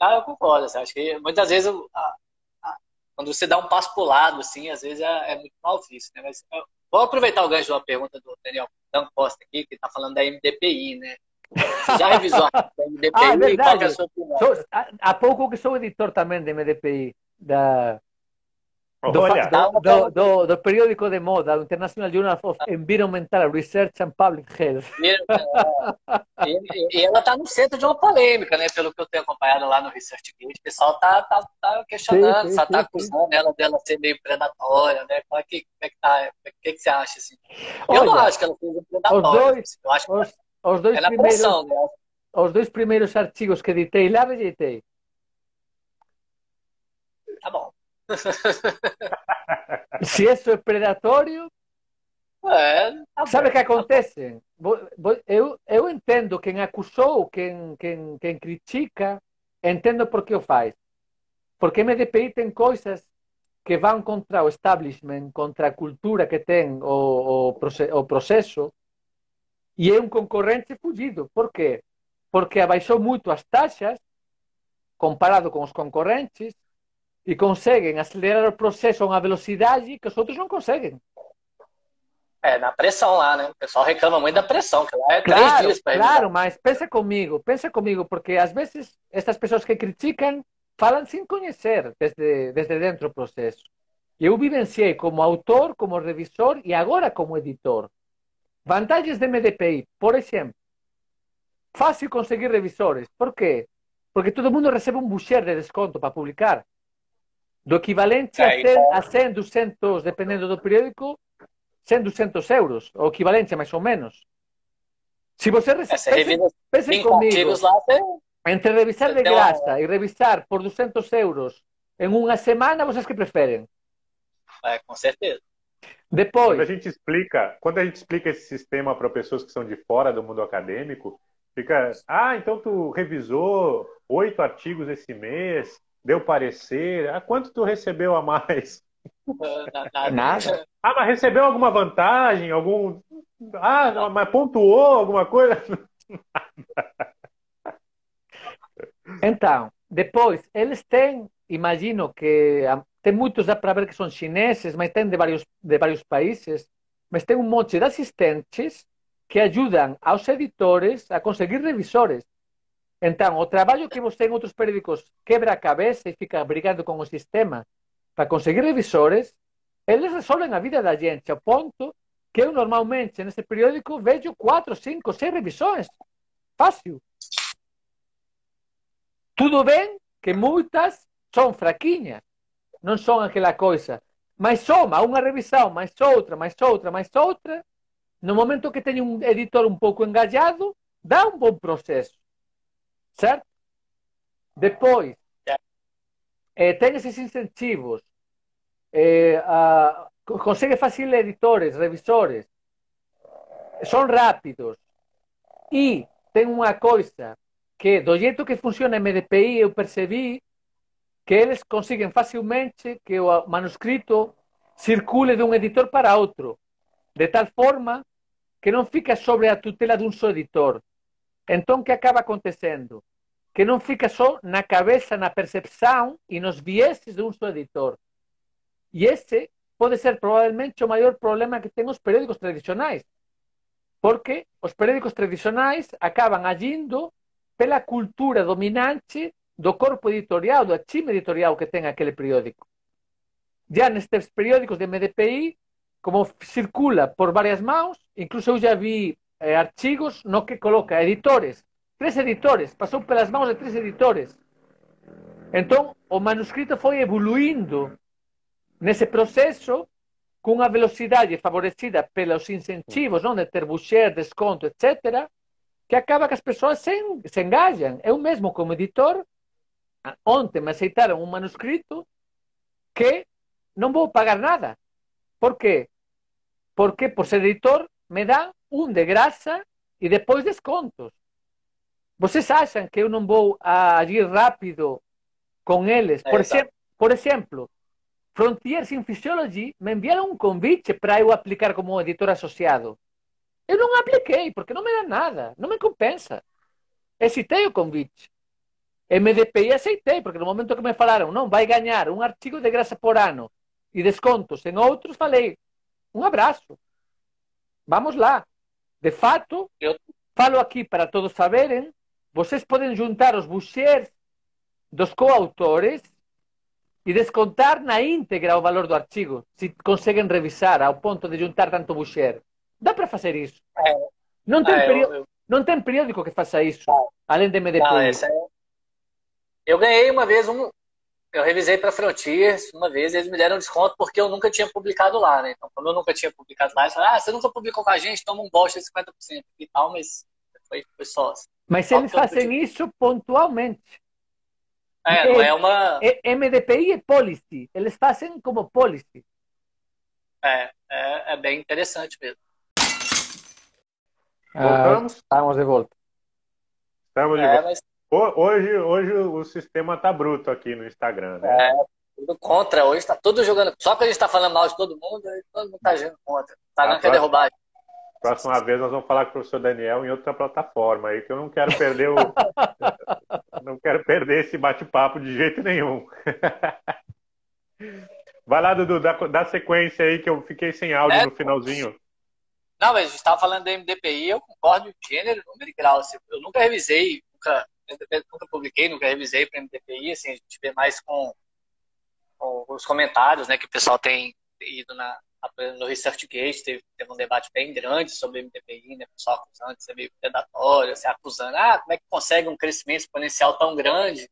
Ah, eu concordo. Assim, acho que muitas vezes, a, a, quando você dá um passo para o lado, assim, às vezes é, é muito mal visto. Né? Mas, eu, vou aproveitar o gancho de uma pergunta do Daniel Dan Costa aqui, que está falando da MDPI, né? Já revisou a MDPI? ah, é verdade. É a sua opinião? Sou, há, há pouco que sou editor também da MDPI, da do, do, do, do, periódico de moda, do International Journal of Environmental Research and Public Health. E, e ela está no centro de uma polêmica, né? Pelo que eu tenho acompanhado lá no Research Gate. O pessoal está tá, tá questionando, só está acusando ela dela ser meio predatória, né? Como é que, como é que tá? O que, que você acha, assim? Eu não acho que ela seja predatória. Os dois, eu acho que os, os dois primeiros, pressão, né? Os dois primeiros artigos que editei lá, rejeitei. Tá bom. Se isso é predatório. É, tá sabe o que acontece? Eu, eu entendo quem acusou, quem, quem, quem critica, entendo por que o faz. Porque MDPI tem coisas que vão contra o establishment, contra a cultura que tem o, o, o processo, e é um concorrente fugido. Por quê? Porque abaixou muito as taxas comparado com os concorrentes, e conseguem acelerar o processo a uma velocidade que os outros não conseguem. É, na pressão lá, né? O pessoal reclama muito da pressão, que lá é claro, dias para Claro, mas pensa comigo, pensa comigo, porque às vezes estas pessoas que criticam falam sem conhecer desde, desde dentro do processo. Eu vivenciei como autor, como revisor e agora como editor. Vantagens de MDPI, por exemplo, fácil conseguir revisores. Por quê? Porque todo mundo recebe um boucher de desconto para publicar. Do equivalente a 100, a 100 200, dependendo do periódico, 100, 200 euros. O equivalente, mais ou menos. Se você recebe... Pense comigo. Lá, entre revisar de graça e revisar por 200 euros em uma semana, vocês que preferem? É, com certeza. Depois. Quando a gente explica, quando a gente explica esse sistema para pessoas que são de fora do mundo acadêmico, fica, ah, então tu revisou oito artigos esse mês, deu parecer, ah, quanto tu recebeu a mais? Nada. Ah, mas recebeu alguma vantagem, algum, ah, mas pontuou alguma coisa? Então, depois eles têm, imagino que tem muitos dá para ver que são chineses, mas tem de vários, de vários países, mas tem um monte de assistentes que ajudam aos editores a conseguir revisores. Então, o trabalho que você em outros periódicos quebra a cabeça e fica brigando com o sistema para conseguir revisores, eles resolvem a vida da gente, ao ponto que eu normalmente nesse periódico vejo quatro, cinco, seis revisões. Fácil. Tudo bem que muitas são fraquinhas, não são aquela coisa. Mas soma uma revisão, mais outra, mais outra, mais outra. No momento que tem um editor um pouco engajado, dá um bom processo. Certo? Depois, tem esses incentivos. É, a, consegue fazer editores, revisores. São rápidos. E tem uma coisa que, do jeito que funciona MDPI, eu percebi que eles conseguem facilmente que o manuscrito circule de um editor para outro, de tal forma que não fica sobre a tutela de um só editor. Então, o que acaba acontecendo? Que não fica só na cabeça, na percepção e nos vieses de um só editor. E esse pode ser provavelmente o maior problema que tem os periódicos tradicionais. Porque os periódicos tradicionais acabam agindo pela cultura dominante do corpo editorial, do time editorial que ten aquele periódico. Já nestes periódicos de MDPI, como circula por varias mãos, incluso eu já vi eh, artigos no que coloca editores, tres editores, pasou pelas mãos de tres editores. Entón, o manuscrito foi evoluindo nese proceso cunha velocidade favorecida pelos incentivos, non de ter boucher, desconto, etc., que acaba que as persoas se, se engajan. Eu mesmo, como editor, ontem me aceitaram um manuscrito que não vou pagar nada. Por quê? Porque, por ser editor, me dá um de graça e depois descontos. Vocês acham que eu não vou agir rápido com eles? Por, exemplo, por exemplo, Frontiers in Physiology me enviaram um convite para eu aplicar como editor associado. Eu não apliquei, porque não me dá nada, não me compensa. Hesitei o convite. MDPI aceitei, porque no momento que me falaram, não, vai ganhar um artigo de graça por ano e descontos em outros, falei, um abraço. Vamos lá. De fato, eu falo aqui para todos saberem, vocês podem juntar os bouchers dos coautores e descontar na íntegra o valor do artigo, se conseguem revisar ao ponto de juntar tanto boucher. Dá para fazer isso. É. Não, tem é, eu, eu... não tem periódico que faça isso, além de MDPI. Não, essa é eu ganhei uma vez um. Eu revisei para Frontiers uma vez, eles me deram desconto porque eu nunca tinha publicado lá, né? Então, como eu nunca tinha publicado lá, eles falaram: ah, você nunca publicou com a gente, toma um bolso de 50% e tal, mas foi, foi só. Mas eles fazem isso pontualmente. É, não é uma. MDPI é policy. Eles fazem como policy. É, é, é bem interessante mesmo. Ah, estamos de volta. Estamos de é, volta. Mas... Hoje, hoje o sistema tá bruto aqui no Instagram, né? É, tudo contra. Hoje tá tudo jogando. Só que a gente tá falando mal de todo mundo, todo mundo tá jogando contra. Tá não quer derrubar. Próxima vez nós vamos falar com o professor Daniel em outra plataforma aí, que eu não quero perder o. não quero perder esse bate-papo de jeito nenhum. Vai lá, Dudu, dá, dá sequência aí que eu fiquei sem áudio é, no finalzinho. Não, mas a gente estava falando da MDPI, eu concordo de gênero, número e grau. Assim, eu nunca revisei, nunca nunca publiquei, nunca revisei para MDPI, assim, a gente vê mais com, com, os comentários, né, que o pessoal tem ido na, no ResearchGate teve, teve um debate bem grande sobre o MDPI, né? Só acusando de ser meio predatório, se acusando, ah, como é que consegue um crescimento exponencial tão grande?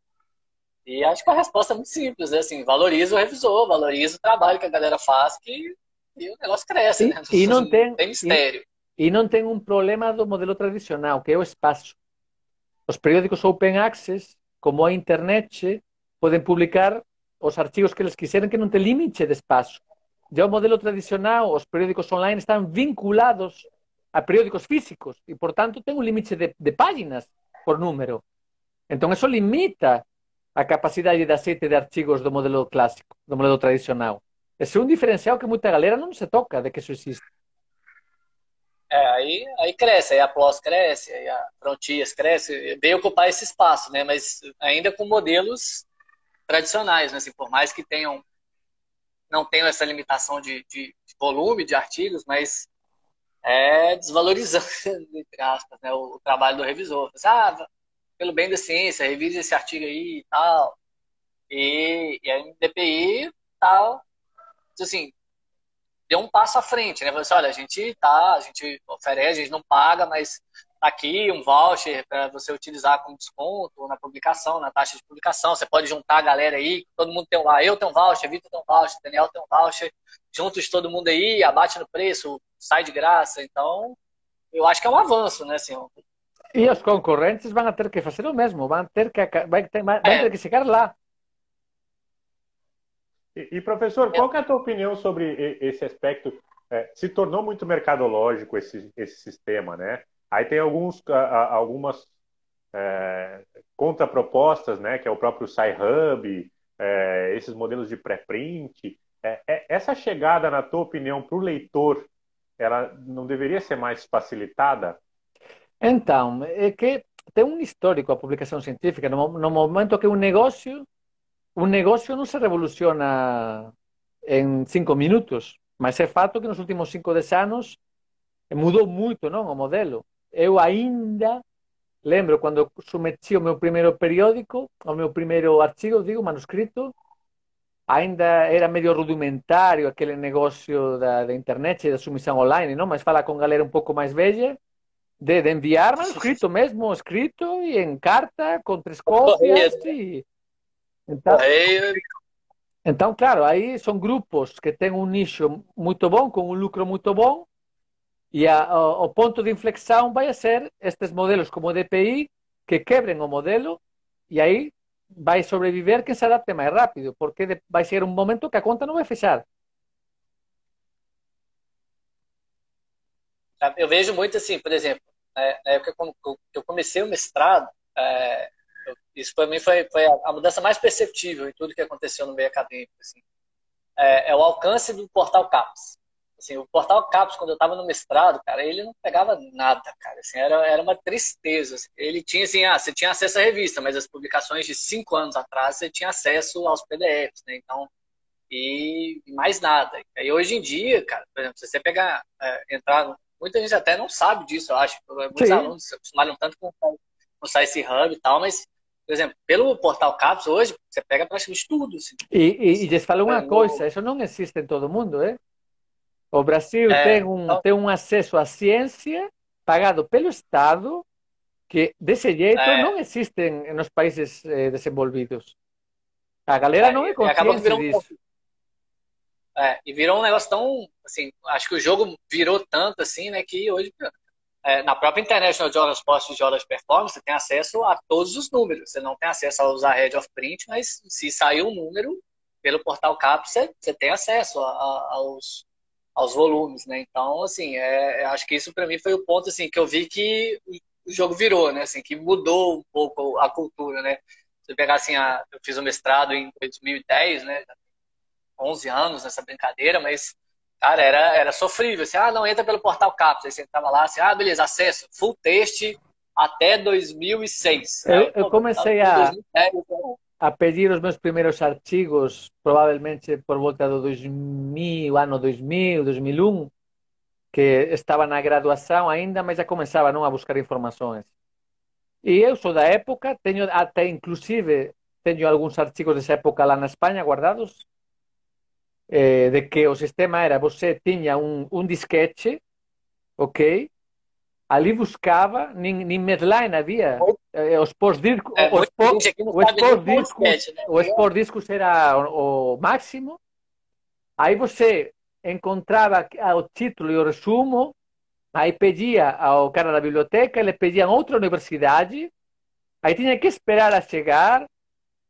E acho que a resposta é muito simples, né? assim, valoriza o revisor, valoriza o trabalho que a galera faz, que e o negócio cresce, e, né? E não tem, tem mistério. E, e, não tem um problema do modelo tradicional, que é o espaço. Os periódicos open access, como a internet, podem publicar os artigos que eles quiserem, que não tem limite de espaço. Já o modelo tradicional, os periódicos online estão vinculados a periódicos físicos e, portanto, tem um limite de, de páginas por número. Então, isso limita a capacidade de aceite de artigos do modelo clássico, do modelo tradicional. Esse é um diferencial que muita galera não se toca de que isso existe. É, aí, aí cresce, aí a PLOS cresce, aí a Frontiers cresce, veio ocupar esse espaço, né? Mas ainda com modelos tradicionais, né? Assim, por mais que tenham não tenham essa limitação de, de, de volume de artigos, mas é desvalorizando, entre aspas, né, o, o trabalho do revisor. Ah, pelo bem da ciência, revise esse artigo aí e tal. E, e a MDPI tal, assim, deu um passo à frente, né? Falou assim, olha, a gente tá, a gente oferece, a gente não paga, mas tá aqui um voucher para você utilizar como desconto na publicação, na taxa de publicação. Você pode juntar a galera aí, todo mundo tem um, ah, eu tenho um voucher, Vitor tem um voucher, Daniel tem um voucher, juntos todo mundo aí, abate no preço, sai de graça. Então, eu acho que é um avanço, né? Assim, e os concorrentes vão ter que fazer o mesmo, vão ter que, vai ter, vai ter que chegar lá. E, e professor, qual é a tua opinião sobre esse aspecto? É, se tornou muito mercadológico esse, esse sistema, né? Aí tem alguns, algumas é, contrapropostas, né? Que é o próprio SciHub, é, esses modelos de pré-print. É, é essa chegada, na tua opinião, para o leitor, ela não deveria ser mais facilitada? Então, é que tem um histórico a publicação científica, no, no momento que um negócio um negócio não se revoluciona em cinco minutos, mas é fato que nos últimos cinco, dez anos mudou muito não, o modelo. Eu ainda lembro quando submeti o meu primeiro periódico, o meu primeiro artigo, digo, manuscrito, ainda era medio rudimentário aquele negócio da, da internet e da submissão online, não? mas fala com galera um pouco mais velha, de, de enviar manuscrito mesmo, escrito e em carta, com três cópias, e então, então, claro, aí são grupos que têm um nicho muito bom, com um lucro muito bom, e a, a, o ponto de inflexão vai ser estes modelos como o DPI, que quebrem o modelo, e aí vai sobreviver quem se adapte mais rápido, porque vai ser um momento que a conta não vai fechar. Eu vejo muito assim, por exemplo, na época que eu comecei o mestrado, é, isso para mim foi, foi a mudança mais perceptível em tudo que aconteceu no meio acadêmico. Assim. É, é, o alcance do portal CAPS. Assim, o portal CAPS, quando eu estava no mestrado, cara, ele não pegava nada, cara. Assim, era, era uma tristeza. Assim. Ele tinha assim, ah, você tinha acesso à revista, mas as publicações de cinco anos atrás você tinha acesso aos PDFs, né? Então, e, mais nada. E hoje em dia, cara, por exemplo, se você pegar, é, entrar, muita gente até não sabe disso, eu acho. Muitos Sim. alunos se acostumaram tanto com, com o Science Hub e tal, mas por exemplo, pelo portal CAPS hoje, você pega praticamente tudo. Assim. E, e, e deixa falar uma é, coisa, isso não existe em todo mundo, é? O Brasil é, tem, um, então... tem um acesso à ciência pagado pelo Estado que desse jeito é. não existe nos países eh, desenvolvidos. A galera é, não é consciente disso. Um... É, e virou um negócio tão, assim, acho que o jogo virou tanto assim, né, que hoje é, na própria International Journal of Sports de Journal Performance, você tem acesso a todos os números. Você não tem acesso a usar Head of Print, mas se sair um número pelo portal CAP, você, você tem acesso a, a, aos, aos volumes, né? Então, assim, é, acho que isso para mim foi o ponto assim que eu vi que o jogo virou, né? Assim, que mudou um pouco a cultura, né? Se eu pegar assim, a, eu fiz o mestrado em 2010, né? 11 anos nessa brincadeira, mas Cara, era, era sofrível. Assim, ah, não, entra pelo portal CAPS. Aí você entrava lá, assim, ah, beleza, acesso, full teste até 2006. Eu, eu comecei a, a pedir os meus primeiros artigos, provavelmente por volta do 2000, ano 2000, 2001, que estava na graduação ainda, mas já começava não, a buscar informações. E eu sou da época, tenho até inclusive tenho alguns artigos dessa época lá na Espanha guardados, eh, de que o sistema era você tinha um, um disquete, ok? Ali buscava, nem, nem Medline havia, eh, os pós-discos, É, os, pós- os pós-discos, né? era o, o máximo. Aí você encontrava o título e o resumo, aí pedia ao cara da biblioteca, ele pedia outra universidade, aí tinha que esperar a chegar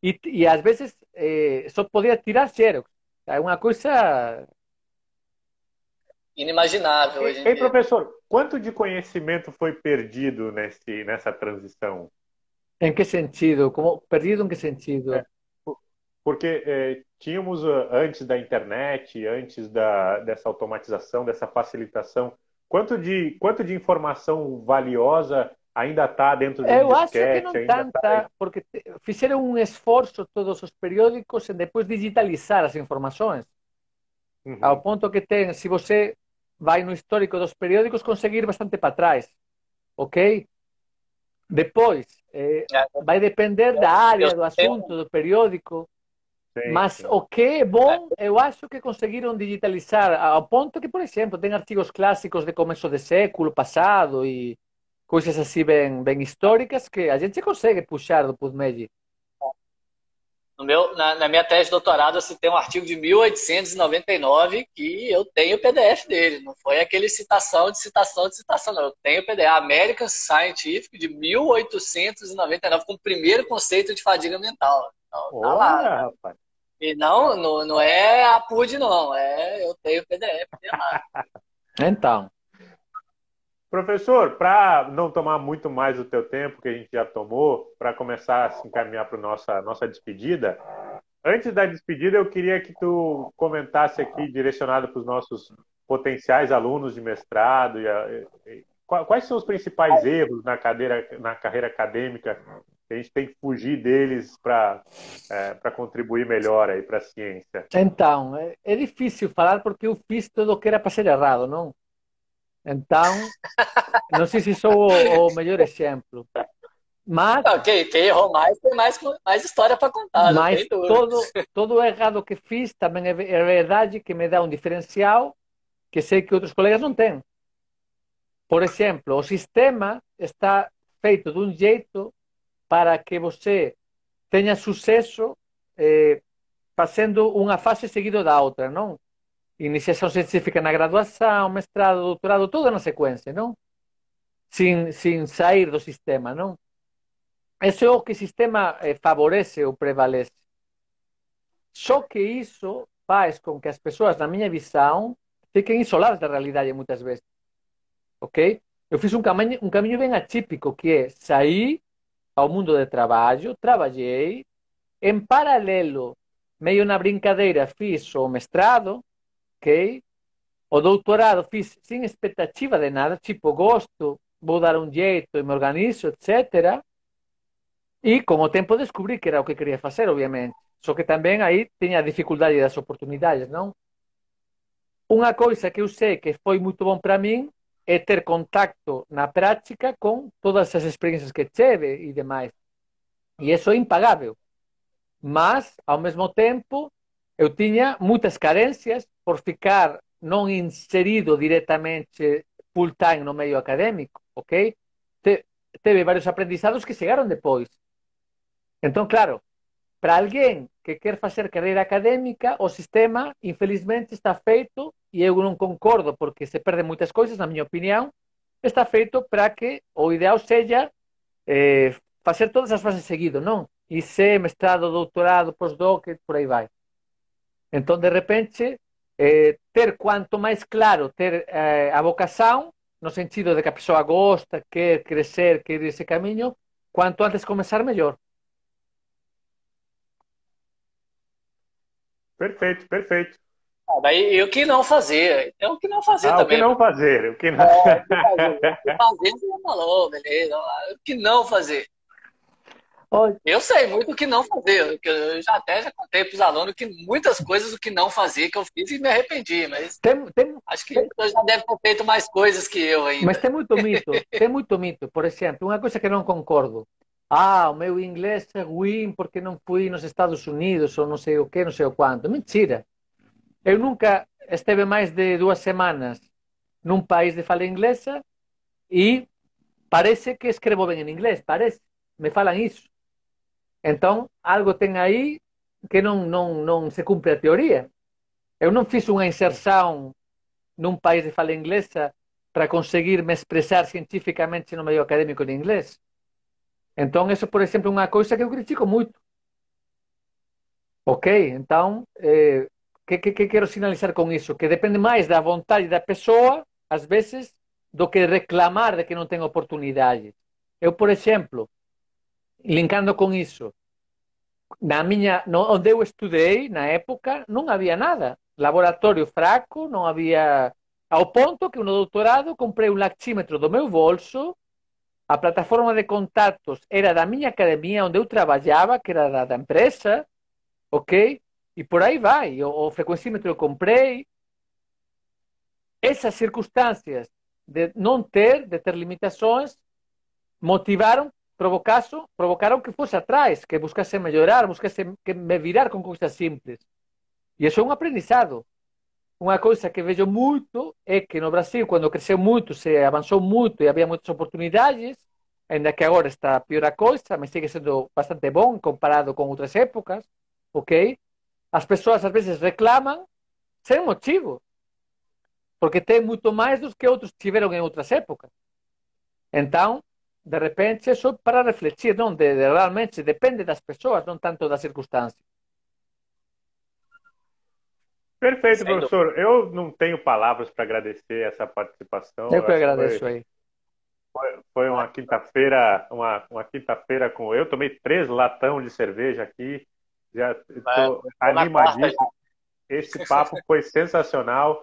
e, e às vezes eh, só podia tirar xerox. É uma coisa Inimaginável hoje em Ei, dia. professor, quanto de conhecimento foi perdido nesse, nessa transição? em que sentido? Como perdido em que sentido? É. Porque eh, tínhamos ah, antes da internet, antes da, dessa automatização, dessa facilitação, quanto de, quanto de informação valiosa ainda está dentro de um Eu acho que não ainda tanta, tá- porque te- fizeram um esforço todos os periódicos em depois digitalizar as informações, Uhum. ao ponto que tem, se você vai no histórico dos periódicos, conseguir bastante para trás, ok? Depois, eh, É, vai depender da área, do assunto, do periódico, Sim, mas sim. o que é bom, eu acho que conseguiram digitalizar ao ponto que, por exemplo, tem artigos clássicos de começo de século passado e coisas assim bem, bem históricas que a gente consegue puxar do PubMed. No meu, na, na minha tese de doutorado, eu citei um artigo de 1899 que eu tenho o PDF dele. Não foi aquele citação de citação de citação, não. Eu tenho o PDF. American Scientific de 1899, com o primeiro conceito de fadiga mental. Então, tá lá. Olha, rapaz. E não, não, não é a PUD, não. É, eu tenho o PDF. Então, Professor, para não tomar muito mais o teu tempo que a gente já tomou, para começar a se encaminhar para nossa nossa despedida, antes da despedida eu queria que tu comentasse aqui, direcionado para os nossos potenciais alunos de mestrado, e a- e- qua- quais são os principais erros na, cadeira, na carreira acadêmica que a gente tem que fugir deles para para contribuir melhor aí para a ciência? então é, é difícil falar porque eu fiz tudo o que era para ser errado, não? Então, não sei se sou o, o melhor exemplo. Mas, Ok, quem errou mais tem mais, mais história para contar. não mas todo, todo o errado que fiz também é é verdade que me dá um diferencial que sei que outros colegas não têm. Por exemplo, o sistema está feito de um jeito para que você tenha sucesso eh, fazendo uma fase seguida da outra, não? Iniciação científica na graduação, mestrado, doutorado, tudo na sequência, não? Sem, sem sair do sistema, não? Isso é o que o sistema eh, favorece ou prevalece. Só que isso faz com que as pessoas, na minha visão, fiquem isoladas da realidade muitas vezes. Ok? Eu fiz um caminho, um caminho bem atípico, que é sair ao mundo de trabalho, trabalhei, em paralelo, meio na brincadeira, fiz o mestrado, O doutorado fiz sem expectativa de nada, tipo, gosto, vou dar um jeito e me organizo, etc. E com o tempo descobri que era o que queria fazer, obviamente. Só que também aí tinha a dificuldade das oportunidades, não? Uma coisa que eu sei que foi muito bom para mim é ter contato na prática com todas as experiências que tive e demais. E isso é impagável. Mas, ao mesmo tempo, eu tinha muitas carências por ficar não inserido diretamente full time no meio acadêmico, ok? Te, teve vários aprendizados que chegaram depois. Então, claro, para alguém que quer fazer carreira acadêmica, o sistema, infelizmente, está feito, e eu não concordo porque se perdem muitas coisas, na minha opinião, está feito para que o ideal seja eh, fazer todas as fases seguido, não? IC, mestrado, doutorado, pós-doc, por aí vai. Então, de repente, eh, ter quanto mais claro ter eh, a vocação, no sentido de que a pessoa gosta, quer crescer, quer ir esse caminho, quanto antes começar, melhor. Perfeito, perfeito. Ah, daí, e o que não fazer? Tem o que não fazer Ah, o também. que não fazer? O que não... É, o que fazer? O que fazer, você já falou, beleza. O que não fazer? Olha, Eu sei muito o que não fazer. Eu já até já contei para os alunos que muitas coisas o que não fazer que eu fiz e me arrependi, mas tem, tem, acho que você já deve ter feito mais coisas que eu ainda. mas tem muito mito, tem muito mito. Por exemplo, uma coisa que não concordo. Ah, o meu inglês é ruim porque não fui nos Estados Unidos ou não sei o que, não sei o quanto. Mentira. Eu nunca esteve mais de duas semanas num país de fala inglesa e parece que escrevo bem em inglês, parece. Me falam isso. Então, algo tem aí que não, não, não se cumpre a teoria. Eu não fiz uma inserção num país de fala inglesa para conseguir me expressar cientificamente no meio acadêmico de inglês. Então, isso, por exemplo, é uma coisa que eu critico muito. Ok? Então, o eh, que, que, que quero sinalizar com isso? Que depende mais da vontade da pessoa, às vezes, do que reclamar de que não tem oportunidade. Eu, por exemplo, linkando com isso, na minha, no, onde eu estudei, na época, não havia nada. Laboratório fraco, não havia. Ao ponto que no doutorado comprei um lactímetro do meu bolso, a plataforma de contatos era da minha academia onde eu trabalhava, que era da, da empresa, ok? E por aí vai. O, o frequencímetro eu comprei. Essas circunstâncias de não ter, de ter limitações, motivaram provocaso, provocaron que fosse atrás, que buscase mellorar, buscase que me virar con cousas simples. E iso é un aprendizado. Unha cousa que vejo moito é que no Brasil, cando creceu moito, se avanzou moito e había moitas oportunidades, ainda que agora está pior a coisa, mas sigue sendo bastante bom comparado con outras épocas, ok? As persoas ás veces reclaman sen motivo, porque ten moito máis dos que outros tiveron en outras épocas. Então, de repente, isso para refletir, não? De, de, realmente depende das pessoas, não tanto das circunstâncias. Perfeito, professor. Eu não tenho palavras para agradecer essa participação. Eu que agradeço foi, aí. Foi, foi uma quinta-feira, uma, uma quinta-feira com eu tomei três latão de cerveja aqui, já estou animadíssimo. Esse papo foi sensacional.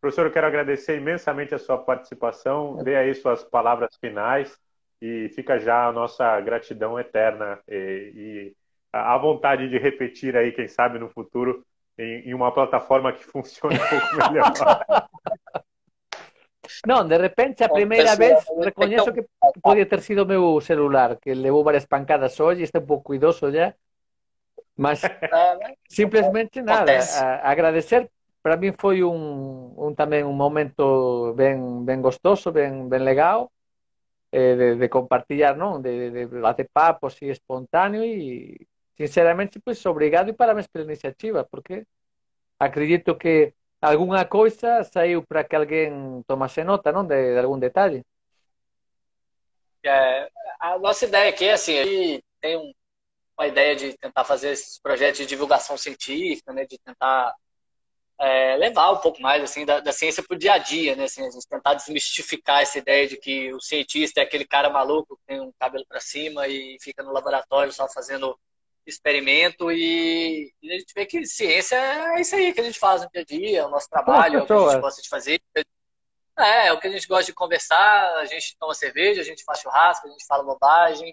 Professor, eu quero agradecer imensamente a sua participação. Dê aí suas palavras finais e fica já a nossa gratidão eterna e, e a vontade de repetir aí, quem sabe no futuro, em, em uma plataforma que funcione um pouco melhor. Não, de repente, a primeira vez, reconheço que podia ter sido o meu celular, que levou várias pancadas hoje, está um pouco idoso já, mas simplesmente nada. A, agradecer, para mim foi um, um também um momento bem, bem gostoso, bem, bem legal, eh, de, de, compartillar, non? De, de, de bater papo así espontáneo e sinceramente, pois, obrigado e parabéns pela iniciativa, porque acredito que alguna coisa saiu para que alguén tomase nota, non? De, de algún detalle. É, a nossa ideia aqui é assim, a gente tem um, uma ideia de tentar fazer esses projetos de divulgação científica, né, de tentar é, levar um pouco mais assim da, da ciência para o dia a dia, né? Assim, a gente tentar desmistificar essa ideia de que o cientista é aquele cara maluco que tem um cabelo para cima e fica no laboratório só fazendo experimento e, e, a gente vê que ciência é isso aí que a gente faz no dia a dia, é o nosso trabalho, é o que a gente gosta de fazer. É, é o que a gente gosta de conversar, a gente toma cerveja, a gente faz churrasco, a gente fala bobagem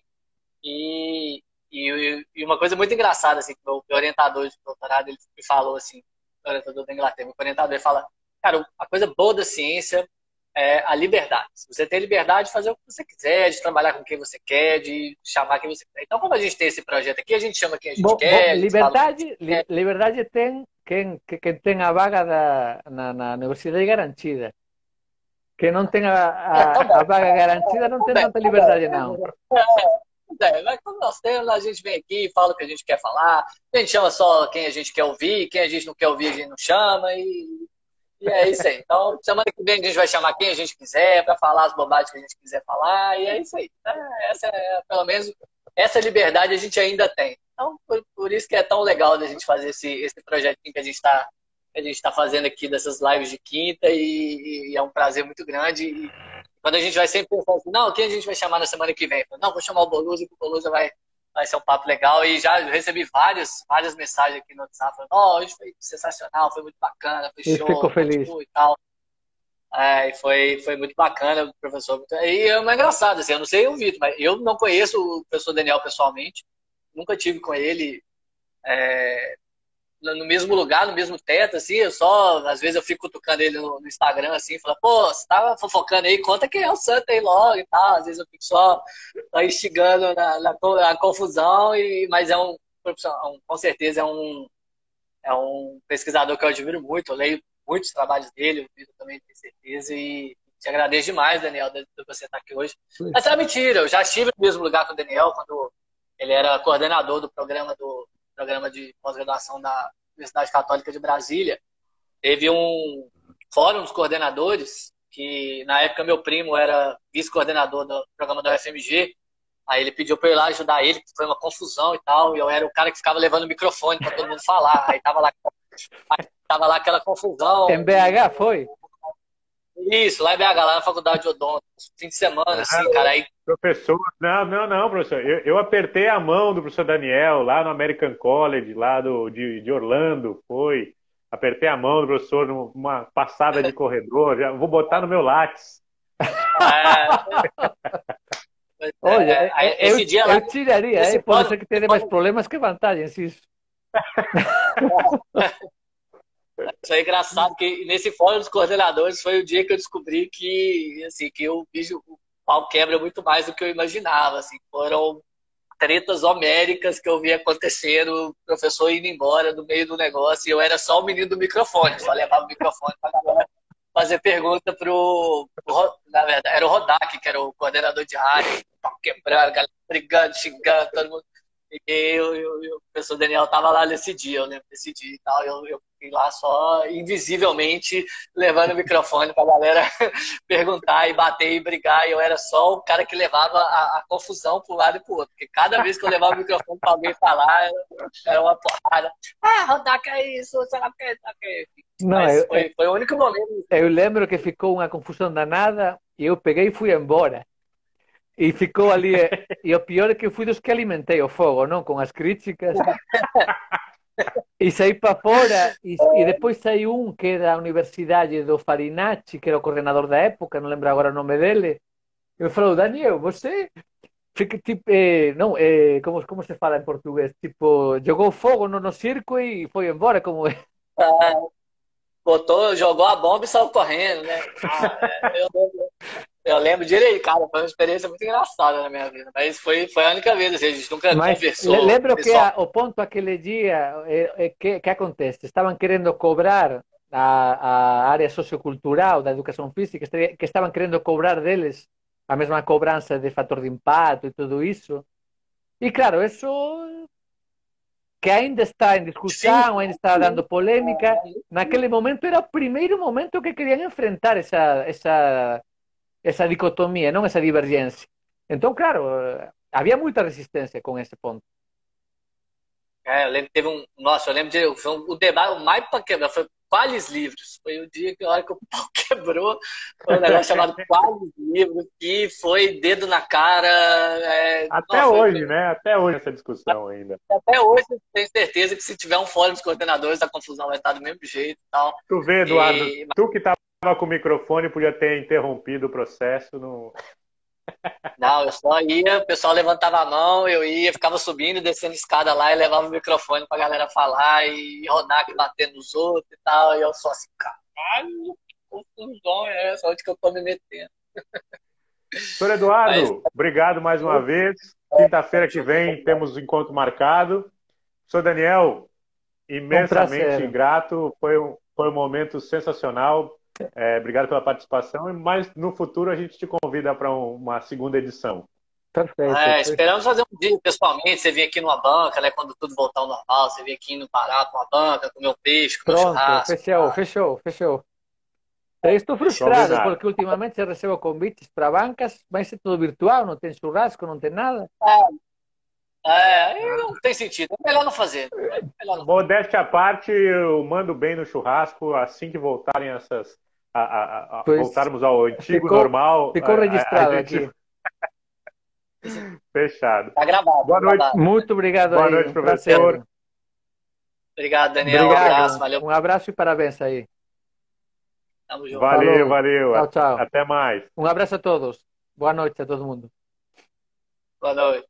e, e, e uma coisa muito engraçada assim, que o meu orientador de doutorado ele me falou assim, orientador da Inglaterra, meu orientador, ele fala, cara, a coisa boa da ciência é a liberdade. Você tem liberdade de fazer o que você quiser, de trabalhar com quem você quer, de chamar quem você quer. Então, como a gente tem esse projeto aqui, a gente chama quem a gente quer. Liberdade, li, liberdade tem quem, quem tem a vaga da, na, na universidade garantida. Quem não tem a, a, é, tá a vaga garantida não tem tanta liberdade, não. É, é, mas quando nós temos, a gente vem aqui, fala o que a gente quer falar, a gente chama só quem a gente quer ouvir, quem a gente não quer ouvir, a gente não chama, e, e é isso aí. Então, semana que vem a gente vai chamar quem a gente quiser, para falar as bobagens que a gente quiser falar, e é isso aí. É, essa é, pelo menos, essa liberdade a gente ainda tem. Então, por, por isso que é tão legal da gente fazer esse, esse projetinho que a gente está a gente está fazendo aqui dessas lives de quinta e, e, é um prazer muito grande. E, quando a gente vai sempre pensar assim, não, quem a gente vai chamar na semana que vem? Não, vou chamar o Bolusa, que o Bolusa vai, vai ser um papo legal. E já recebi várias, várias mensagens aqui no WhatsApp, falando, oh, hoje foi sensacional, foi muito bacana, foi show, ficou feliz. e tal. É, foi, foi muito bacana, o professor. E é uma engraçado, assim, eu não sei o Vitor, mas eu não conheço o professor Daniel pessoalmente, nunca tive com ele é, no mesmo lugar, no mesmo teto, assim, eu só, às vezes eu fico cutucando ele no, no Instagram, assim, falo, pô, você tava fofocando aí, conta quem é o Santa aí logo e tal, às vezes eu fico só, só instigando na, na, na confusão, e, mas é um, com certeza é um, é um pesquisador que eu admiro muito, eu leio muitos trabalhos dele, o Vitor também tem certeza, e te agradeço demais, Daniel, de você estar aqui hoje. Sim. Mas é mentira, eu já estive no mesmo lugar com o Daniel, quando ele era coordenador do programa, do programa de pós-graduação da Universidade Católica de Brasília. Teve um fórum dos coordenadores, que na época meu primo era vice-coordenador do programa da UFMG, Aí ele pediu para eu ir lá ajudar ele, foi uma confusão e tal. E eu era o cara que ficava levando o microfone para todo mundo falar. Aí tava lá, aí tava lá aquela confusão. Em BH foi? Isso, lá em BH, lá na faculdade de Odonto. Fim de semana, assim, ah, cara. Aí... Professor, não, não, não, professor. Eu, eu, apertei a mão do professor Daniel lá no American College, lá do, de, de Orlando, foi. Apertei a mão do professor numa passada de corredor. Já vou botar no meu látis. É... Olha, é, é, esse eu, dia lá, eu tiraria, esse pode ser que tenha mais problemas que vantagens, isso. Isso é engraçado, que nesse fórum dos coordenadores foi o dia que eu descobri que, assim, que o o pau quebra muito mais do que eu imaginava, assim, foram tretas homéricas que eu vi acontecendo, o professor indo embora no meio do negócio, e eu era só o menino do microfone, só levava o microfone pra galera fazer pergunta pro, pro, Na verdade, era o Rodak, que era o coordenador de rádio, quebrando, galera brigando, xingando, todo mundo. E eu, eu, eu, o professor Daniel tava lá nesse dia, eu lembro desse dia e tal. Eu, eu fui lá só invisivelmente levando o microfone pra galera perguntar e bater e brigar. E eu era só o cara que levava a, a confusão pro lado e pro outro. Porque cada vez que eu levava o microfone pra alguém falar, era, era uma porrada. Ah, Rodak é isso, o que é isso. Não, eu, foi, foi o único momento. Eu lembro que ficou uma confusão danada e eu peguei e fui embora. E ficou ali. E o pior é que eu fui dos que alimentei o fogo, não? Com as críticas. E saí para fora. E, e depois saiu um que era da Universidade do Farinacci, que era o coordenador da época, não lembro agora o nome dele. E me falou: Daniel, você. Fica, tipo, eh, não, eh, como, como se fala em português? Tipo, jogou fogo no, no circo e foi embora. Como é? Ah, botou, jogou a bomba e saiu correndo, né? Ah, eu, eu, lembro direito, cara, foi uma experiência muito engraçada na minha vida. Mas foi, foi a única vez, assim, a gente nunca mas conversou. Lembro que a, o ponto aquele dia, é, é, que, que acontece? Estavam querendo cobrar a, a área sociocultural da educação física, que estavam querendo cobrar deles a mesma cobrança de fator de impacto e tudo isso. E claro, isso que ainda está em discussão, ainda está dando polêmica, naquele momento era o primeiro momento que queriam enfrentar essa, essa, essa dicotomia, não essa divergência. Então, claro, havia muita resistência com esse ponto. É, eu lembro que teve um. Nossa, eu lembro de. Foi um, o debate, o mais para quebrar foi Quais Livros. Foi o dia que a hora que o pau quebrou. Foi um negócio chamado Quais Livros, que foi dedo na cara. É... Até Nossa, hoje, foi... né? Até hoje essa discussão ainda. Até hoje tenho certeza que se tiver um fórum dos coordenadores, a confusão vai estar do mesmo jeito e tal. Tu vê, Eduardo, e... tu que estava com o microfone podia ter interrompido o processo. No... Não, eu só ia, o pessoal levantava a mão, eu ia, ficava subindo, descendo escada lá e levava o microfone pra galera falar e rodar que batendo nos outros e tal. E eu só assim, caralho, que confusão é essa? Onde que eu tô me metendo? Doutor Eduardo, Mas... obrigado mais uma vez. Quinta-feira que vem temos o um encontro marcado. Sou Daniel, imensamente um grato. Foi um, foi um momento sensacional. É, obrigado pela participação, mas no futuro a gente te convida para uma segunda edição. Perfeito. É, esperamos fazer um dia pessoalmente, você vir aqui numa banca, né? Quando tudo voltar ao normal, você vir aqui no Pará com a banca, comer um peixe, comer Pronto, churrasco. Fechou, tá? fechou, fechou. Eu estou frustrado porque ultimamente eu recebo convites para bancas, mas é tudo virtual, não tem churrasco, não tem nada. É, é não tem sentido. É melhor não fazer. É melhor não Modéstia à parte, eu mando bem no churrasco assim que voltarem essas a, a, a voltarmos ao antigo ficou, normal. Ficou registrado gente... aqui. Fechado. Tá gravado. Boa noite. Gravado. Muito obrigado. Boa aí. noite, professor. Obrigado, Daniel. Obrigado. Um abraço, valeu. Um abraço e parabéns aí. Tamo junto. Valeu, Falou. valeu. Tchau, tchau. Até mais. Um abraço a todos. Boa noite a todo mundo. Boa noite.